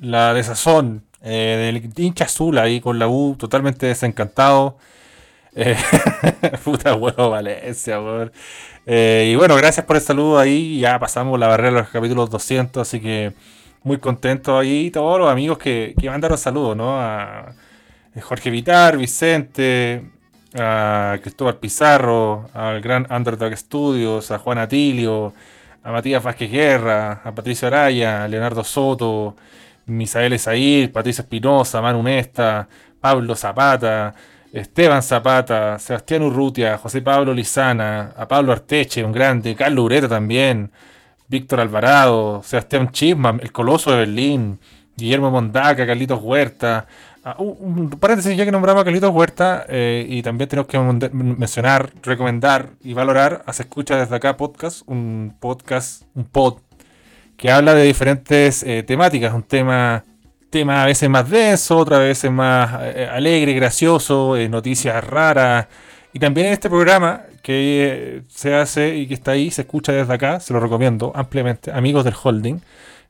la desazón eh, del hincha azul ahí con la U totalmente desencantado. Eh, puta huevo Valencia. Eh, y bueno, gracias por el saludo ahí. Ya pasamos la barrera de los capítulos 200, así que muy contento ahí. Todos los amigos que, que mandaron saludos, ¿no? A Jorge Vitar, Vicente, a Cristóbal Pizarro, al gran Underdog Studios, a Juan Atilio, a Matías Vázquez Guerra, a Patricio Araya, a Leonardo Soto, Misael Esair, Patricio Espinosa, Manu Nesta, Pablo Zapata, Esteban Zapata, Sebastián Urrutia, José Pablo Lizana, a Pablo Arteche, un grande, Carlos Ureta también, Víctor Alvarado, Sebastián Chisman, el Coloso de Berlín, Guillermo Mondaca, Carlitos Huerta. Un, paréntesis, ya que nombramos a Carlitos Huerta, eh, y también tenemos que mencionar, recomendar y valorar a Se Escucha Desde Acá Podcast, un podcast, un pod, que habla de diferentes eh, temáticas, un tema, tema a veces más denso, otras veces más eh, alegre, gracioso, eh, noticias raras. Y también en este programa que eh, se hace y que está ahí, se escucha desde acá, se lo recomiendo ampliamente, amigos del holding,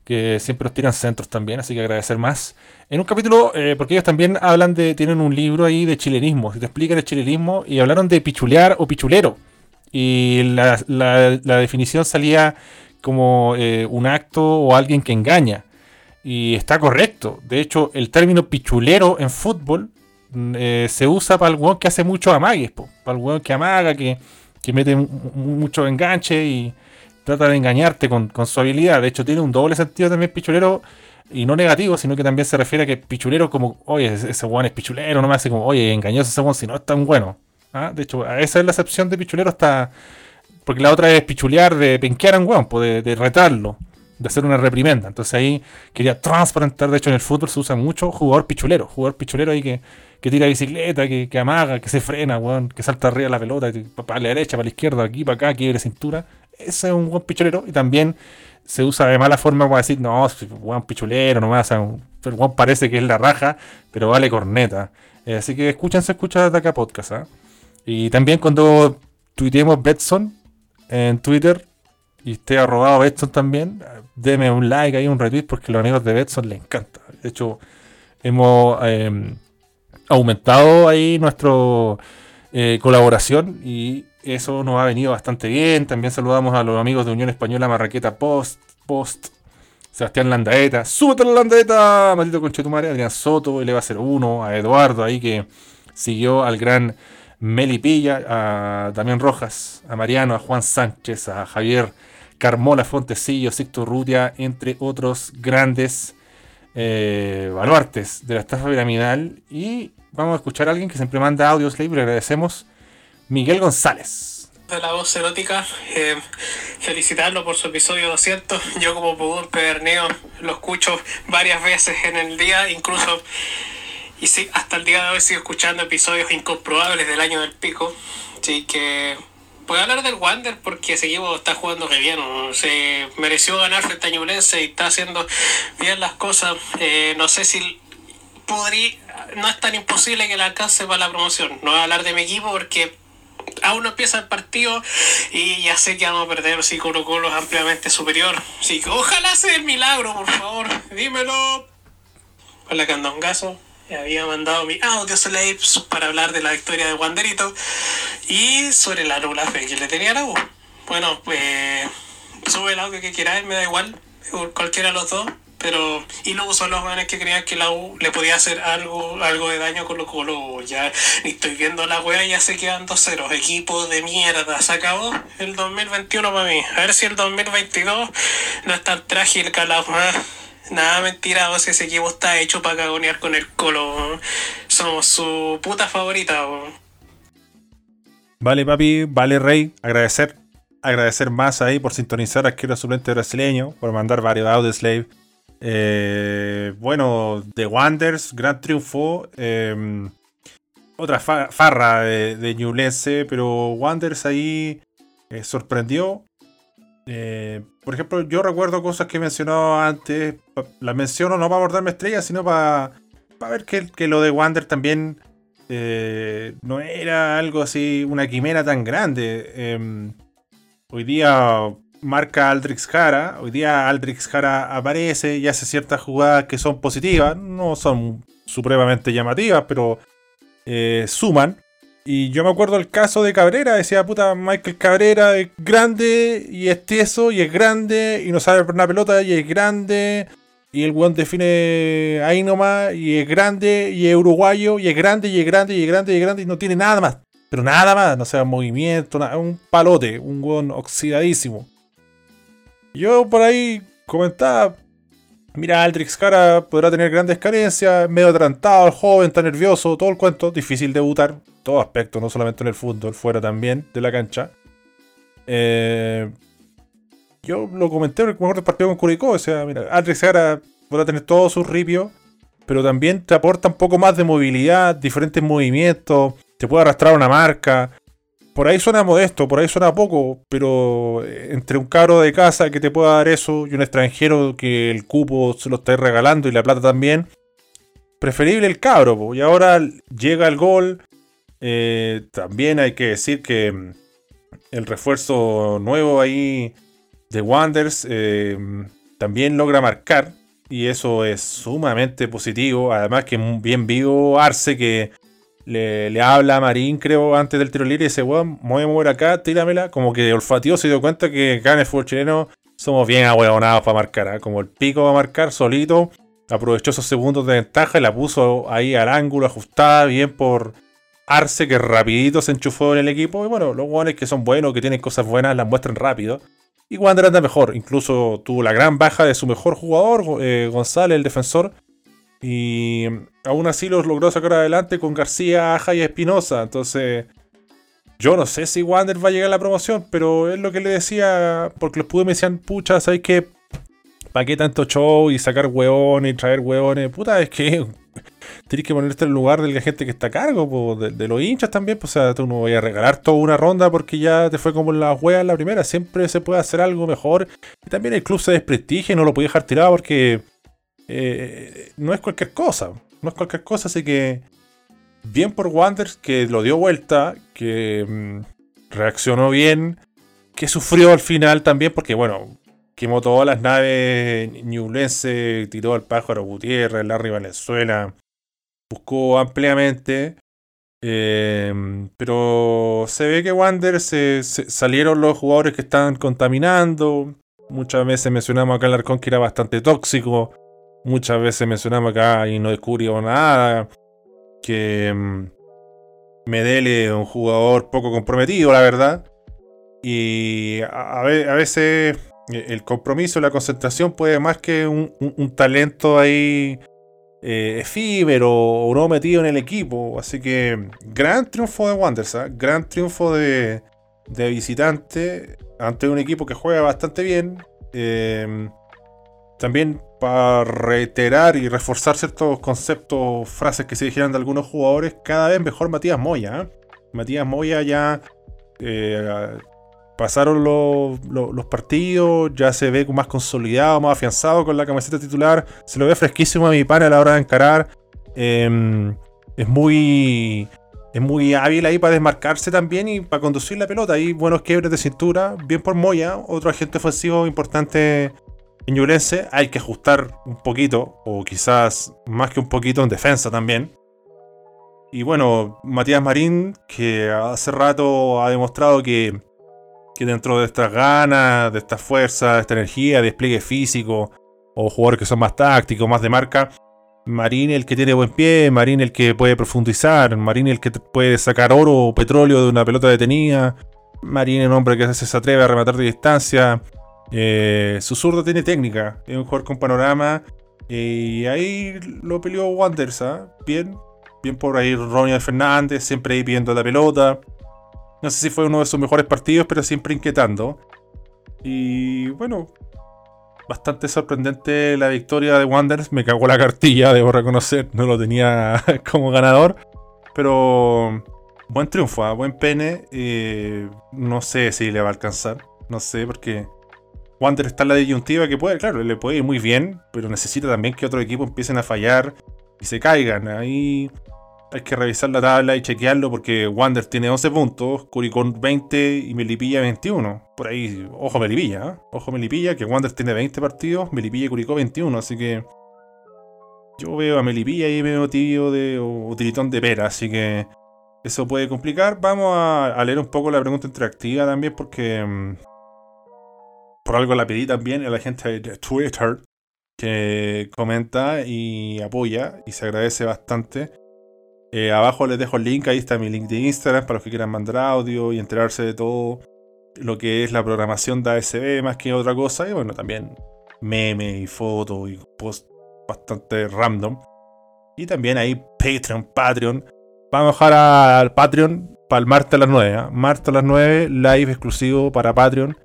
que siempre nos tiran centros también, así que agradecer más. En un capítulo, porque ellos también hablan de, tienen un libro ahí de chilenismo, y te explican el chilenismo y hablaron de pichulear o pichulero. Y la, la- definición salía como un acto o alguien que engaña. Y está correcto. De hecho, el término pichulero en fútbol mm, eh, se usa para el weón que hace muchos amagues, para el weón que amaga, que, que mete mu- mu- mucho enganche y trata de engañarte con, con su habilidad. De hecho, tiene un doble sentido también pichulero y no negativo, sino que también se refiere a que pichulero como, oye, ese, weón es pichulero, no me hace como, oye, engañoso ese si no es tan bueno. ¿Ah? De hecho, esa es la excepción de pichulero hasta... Porque la otra es pichulear, de penquear a un weón, po, de, de retarlo, de hacer una reprimenda. Entonces ahí quería transparentar, de hecho en el fútbol se usa mucho jugador pichulero, jugador pichulero ahí que, que tira bicicleta, que, que amaga, que se frena, weón, que salta arriba la pelota, para la derecha, para la izquierda, aquí, para acá, quiebre cintura. Ese es un buen pichulero y también se usa de mala forma para decir, no, weón pichulero, nomás, o sea, el weón parece que es la raja, pero vale corneta. Eh, así que escúchense, escucha de acá podcast, ¿ah? Y también cuando tuiteemos Betson en Twitter y esté arrobado Betson también, deme un like ahí, un retweet, porque a los amigos de Betson les encanta. De hecho, hemos eh, aumentado ahí nuestra colaboración y eso nos ha venido bastante bien. También saludamos a los amigos de Unión Española Marraqueta Post, Post, Sebastián Landaeta, súbete a la Landaeta, maldito conchetumare, Adrián Soto, le va a Eduardo ahí que siguió al gran Melipilla, a Damián Rojas, a Mariano, a Juan Sánchez, a Javier Carmola Fontecillo, Sixto Rutia, entre otros grandes eh, baluartes de la estafa piramidal. Y vamos a escuchar a alguien que siempre manda audios libre. Agradecemos. Miguel González. de la voz erótica, eh, felicitarlo por su episodio 200. Yo como buen pederneo lo escucho varias veces en el día, incluso y sí, hasta el día de hoy sigo escuchando episodios incomprobables del año del pico. Así que voy a hablar del Wander porque ese equipo está jugando re bien. Se mereció ganar frente a Ñublense y está haciendo bien las cosas. Eh, no sé si podría, no es tan imposible que le alcance para la promoción. No voy a hablar de mi equipo porque aún no empieza el partido y ya sé que vamos a perder si Colo Colo es ampliamente superior. Que ojalá sea el milagro, por favor. Dímelo. Hola Candongazo. Había mandado mi audio slaves para hablar de la victoria de Wanderito y sobre la nula fe que le tenía a la U. Bueno, pues sube el audio que quieras, me da igual, cualquiera de los dos. Pero, y luego son los jóvenes que creían que la U le podía hacer algo, algo de daño con Colo Colo. Ya estoy viendo la wea, ya se quedan dos ceros. Equipo de mierda, se acabó el 2021 para mí. A ver si el 2022 no es tan trágico, calado. Nada mentira, o sea, ese equipo está hecho para cagonear con el Colo. Somos su puta favorita. Vale, papi, vale, rey. Agradecer, agradecer más ahí por sintonizar a Arquero Suplente Brasileño, por mandar varios audios, Slave. Eh, bueno, The Wonders, gran triunfo. eh, otra fa- farra de, de pero Wonders ahí eh, sorprendió. Eh, por ejemplo, yo recuerdo cosas que he mencionado antes. Las menciono no para abordarme estrellas, sino para, para ver que, que lo de Wander también eh, no era algo así, una quimera tan grande. Eh, hoy día marca Aldrix Jara. Hoy día Aldrix Jara aparece y hace ciertas jugadas que son positivas. No son supremamente llamativas, pero eh, suman. Y yo me acuerdo el caso de Cabrera, decía puta Michael Cabrera es grande y es tieso y es grande y no sabe una pelota y es grande. Y el weón define ahí nomás y es grande y es uruguayo y es grande y es grande y es grande y es grande y no tiene nada más. Pero nada más, no sea movimiento, nada, un palote, un weón oxidadísimo. Yo por ahí comentaba, mira, Aldrix Cara podrá tener grandes carencias, medio adelantado, joven, está nervioso, todo el cuento, difícil debutar, todo aspecto, no solamente en el fútbol, fuera también de la cancha. Eh, yo lo comenté en el mejor del partido con Curicó, o sea, mira, Aldrix Cara podrá tener todos sus ripios, pero también te aporta un poco más de movilidad, diferentes movimientos, te puede arrastrar una marca. Por ahí suena modesto, por ahí suena poco, pero eh, entre un cabro de casa que te pueda dar eso y un extranjero que el cupo se lo esté regalando y la plata también, preferible el cabro. Y ahora llega el gol. eh, también hay que decir que mm, el refuerzo nuevo ahí de Wanders eh, también logra marcar. Y eso es sumamente positivo. Además que bien vivo Arce que le, habla a Marín, creo, antes del tiro libre y dice, weón, me voy mover acá, tíramela. Como que olfateó, se dio cuenta que acá en el fútbol chileno somos bien ahueonados para marcar. ¿ah? Como el pico va a marcar solito, aprovechó esos segundos de ventaja y la puso ahí al ángulo, ajustada bien por Arce, que rapidito se enchufó en el equipo. Y bueno, los guanes que son buenos, que tienen cosas buenas, las muestran rápido. Y Wander anda mejor. Incluso tuvo la gran baja de su mejor jugador, eh, González, el defensor. Y aún así los logró sacar adelante con García, Aja y Espinosa. Entonces, yo no sé si Wander va a llegar a la promoción, pero es lo que le decía, porque los pude me decían, pucha, ¿sabes qué? ¿Para qué tanto show y sacar hueones y traer hueones? Puta, es que tienes que ponerte en el lugar de la gente que está a cargo, de, los hinchas también. Pues, o sea, tú no vayas a regalar toda una ronda porque ya te fue como en la hueá en la primera. Siempre se puede hacer algo mejor. Y también el club se desprestigia no lo podía dejar tirado porque eh, no es cualquier cosa. No es cualquier cosa, así que bien por Wanderers que lo dio vuelta, que mm, reaccionó bien, que sufrió al final también, porque bueno, quemó todas las naves Ñublense, tiró al pájaro Gutiérrez, Larry Venezuela, buscó ampliamente. Em, pero se ve que Wander se, salieron los jugadores que estaban contaminando. Muchas veces mencionamos acá el Arcón que era bastante tóxico. Muchas veces mencionamos acá y no descubrió nada que mm, Medele es un jugador poco comprometido, la verdad. Y a, veces eh, el compromiso, la concentración puede más que un, talento ahí eh, efímero o no metido en el equipo. Así que gran triunfo de Wanderers, ¿ah? gran triunfo de, de, visitante ante un equipo que juega bastante bien. Eh, también para reiterar y reforzar ciertos conceptos, frases que se dijeron de algunos jugadores, cada vez mejor Matías Moya. ¿eh? Matías Moya ya eh, pasaron los, partidos, ya se ve más consolidado, más afianzado con la camiseta titular, se lo ve fresquísimo a mi pana a la hora de encarar. Em, es muy es muy hábil ahí para desmarcarse también y para conducir la pelota. Hay buenos quiebres de cintura, bien por Moya, otro agente ofensivo importante en Ñublense hay que ajustar un poquito, o quizás más que un poquito en defensa también. Y bueno, Matías Marín, que hace rato ha demostrado que, que dentro de estas ganas, de esta fuerza, de esta energía, despliegue físico, o jugadores que son más tácticos, más de marca, Marín el que tiene buen pie, Marín el que puede profundizar, Marín el que puede sacar oro o petróleo de una pelota detenida, Marín el hombre que se atreve a rematar de distancia, eh, su zurdo tiene técnica, es un jugador con panorama. y ahí lo peleó Wanderers, ¿ah? bien, bien por ahí Ronald Fernández, siempre ahí pidiendo la pelota. No sé si fue uno de sus mejores partidos, pero siempre inquietando. Y bueno, bastante sorprendente la victoria de Wanderers. Me cagó la cartilla, debo reconocer, no lo tenía como ganador. Pero buen triunfo, ¿ah? buen pene. Eh, no sé si le va a alcanzar. No sé, porque Wander está en la disyuntiva que puede, claro, le puede ir muy bien, pero necesita también que otros equipos empiecen a fallar y se caigan. Ahí hay que revisar la tabla y chequearlo porque Wander tiene 11 puntos, Curicón 20 y Melipilla 21. Por ahí, ojo Melipilla, ¿eh? ojo Melipilla, que Wander tiene 20 partidos, Melipilla y Curicó 21, así que yo veo a Melipilla ahí medio tibio de, o, tiritón de pera, así que eso puede complicar. Vamos a, a leer un poco la pregunta interactiva también porque mm, por algo la pedí también a la gente de Twitter que comenta y apoya y se agradece bastante. Eh, abajo les dejo el link, ahí está mi link de Instagram para los que quieran mandar audio y enterarse de todo lo que es la programación de ASB más que otra cosa. Y bueno, también meme y fotos y post bastante random. Y también ahí Patreon, Patreon. Vamos a bajar al Patreon para el martes a las 9. ¿eh? Martes a las 9, live exclusivo para Patreon.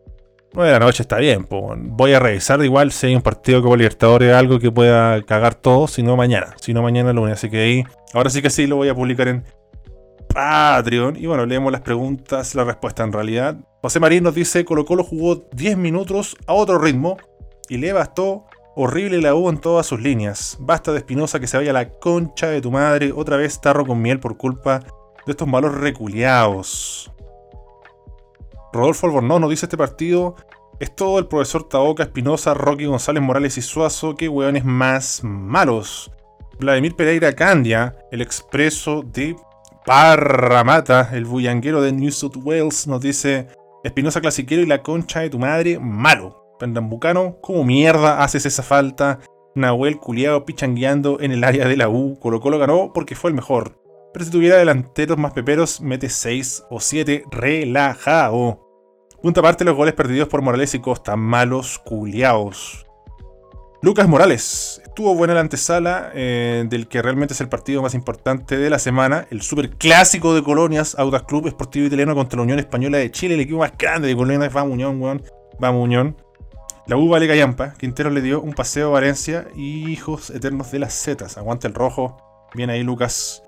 9 de la noche está bien, voy a revisar igual si hay un partido como Libertadores, algo que pueda cagar todo, si no mañana, si no mañana lunes. Así que ahí, ahora sí que sí lo voy a publicar en Patreon. Y bueno, leemos las preguntas, la respuesta en realidad. José Marín nos dice: Colo Colo jugó 10 minutos a otro ritmo y le bastó horrible la U en todas sus líneas. Basta de Espinosa que se vaya a la concha de tu madre, otra vez tarro con miel por culpa de estos malos reculeados. Rodolfo Albornoz nos dice este partido es todo el profesor Taoca, Espinosa, Rocky González Morales y Suazo, que hueones más malos. Vladimir Pereira Candia, el expreso de Parramata, el bullanguero de New South Wales, nos dice Espinosa clasiquero y la concha de tu madre, malo. Pernambucano, ¿cómo mierda haces esa falta? Nahuel culiado pichangueando en el área de la U. Colo Colo ganó porque fue el mejor. Pero si tuviera delanteros más peperos, mete 6 o 7 relajado. Punta aparte los goles perdidos por Morales y Costa, malos culiaos. Lucas Morales. Estuvo buena la antesala eh, del que realmente es el partido más importante de la semana. El super clásico de colonias, Audax Club Esportivo Italiano contra la Unión Española de Chile, el equipo más grande de colonias. Vamos Unión, weón. Vamos Unión. La U vale callampa. Quintero le dio un paseo a Valencia y hijos eternos de las Zetas. Aguanta el rojo. Viene ahí Lucas.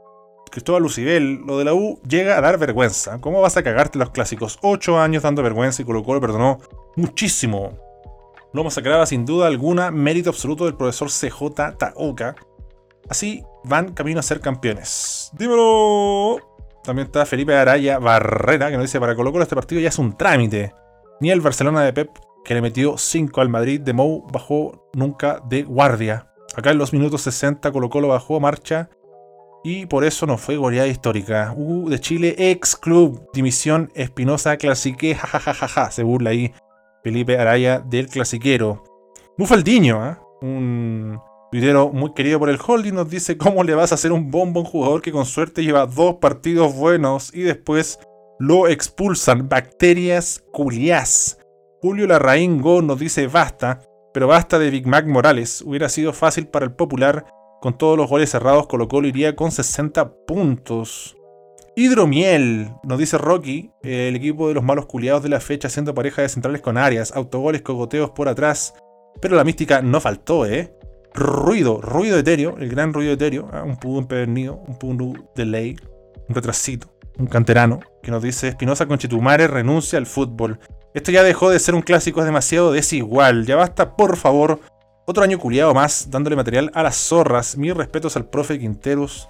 Cristóbal Lucibel, lo de la U llega a dar vergüenza. ¿Cómo vas a cagarte los clásicos? Ocho años dando vergüenza y Colo Colo perdonó muchísimo. Lo masacraba sin duda alguna, mérito absoluto del profesor CJ Taoka. Así van camino a ser campeones. ¡Dímelo! También está Felipe Araya Barrera, que nos dice: Para Colo Colo este partido ya es un trámite. Ni el Barcelona de Pep, que le metió 5 al Madrid de Mou, bajó nunca de guardia. Acá en los minutos 60 Colo Colo bajó marcha y por eso no fue goleada histórica. U de Chile, ex club, dimisión Espinosa Clasique, jajajaja, se burla ahí Felipe Araya del clasiquero. Bufaldiño, ¿eh? un video muy querido por el holding, nos dice cómo le vas a hacer un bombo a un jugador que con suerte lleva dos partidos buenos y después lo expulsan. Bacterias culiás. Julio Larraín Go nos dice basta, pero basta de Big Mac Morales. Hubiera sido fácil para el popular. Con todos los goles cerrados, Colo Colo iría con 60 puntos. Hidromiel, nos dice Rocky, el equipo de los malos culiados de la fecha haciendo pareja de centrales con áreas, autogoles, cogoteos por atrás. Pero la mística no faltó, ¿eh? Ruido, ruido etéreo, el gran ruido etéreo, ¿eh? un pudo empedernido, un pudo de ley, un retrasito, un canterano, que nos dice Espinosa Conchetumare renuncia al fútbol. Esto ya dejó de ser un clásico, es demasiado desigual. Ya basta, por favor. Otro año culiado más, dándole material a las zorras. Mis respetos al profe Quinteros.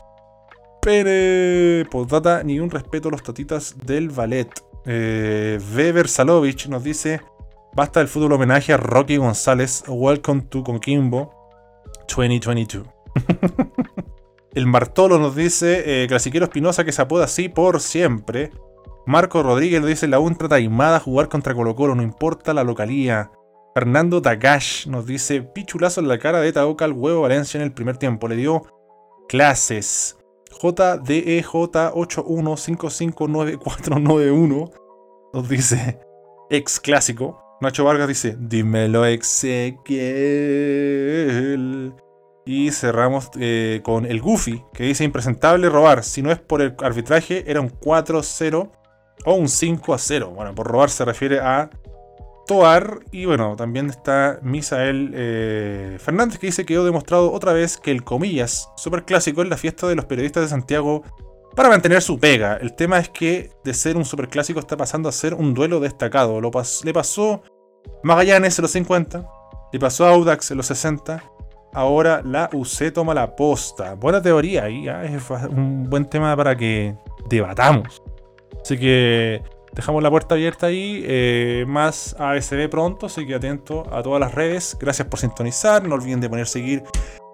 Pere. Postdata, ni un respeto a los tatitas del ballet. Eh, Weber Salovich nos dice: Basta del fútbol homenaje a Rocky González. Welcome to Conquimbo 2022. El Martolo nos dice: eh, Clasiquero Espinosa que se apoda así por siempre. Marco Rodríguez nos dice: La ultra taimada jugar contra Colo Colo, no importa la localía. Fernando Takash nos dice: Pichulazo en la cara de Taoka al huevo Valencia en el primer tiempo. Le dio clases. JDEJ81559491 nos dice ex clásico. Nacho Vargas dice, dímelo Ezequiel. Y cerramos eh, con el Goofy, que dice impresentable robar. Si no es por el arbitraje, era un 4-0 o un 5-0. Bueno, por robar se refiere a Toar. Y bueno, también está Misael eh, Fernández que dice que quedó demostrado otra vez que el comillas super clásico es la fiesta de los periodistas de Santiago para mantener su pega. El tema es que de ser un super clásico está pasando a ser un duelo destacado. Lo le pasó Magallanes en los 50, le pasó a Audax en los 60. Ahora la UC toma la posta. Buena teoría ahí, ¿eh? es un buen tema para que debatamos. Así que Dejamos la puerta abierta ahí, eh, más ASB pronto, así que atento a todas las redes. Gracias por sintonizar, no olviden de poner seguir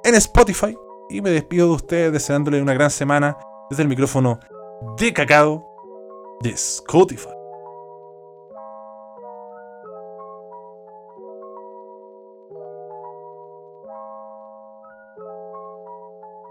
en Spotify. Y me despido de ustedes deseándole una gran semana desde el micrófono de cacao de Spotify.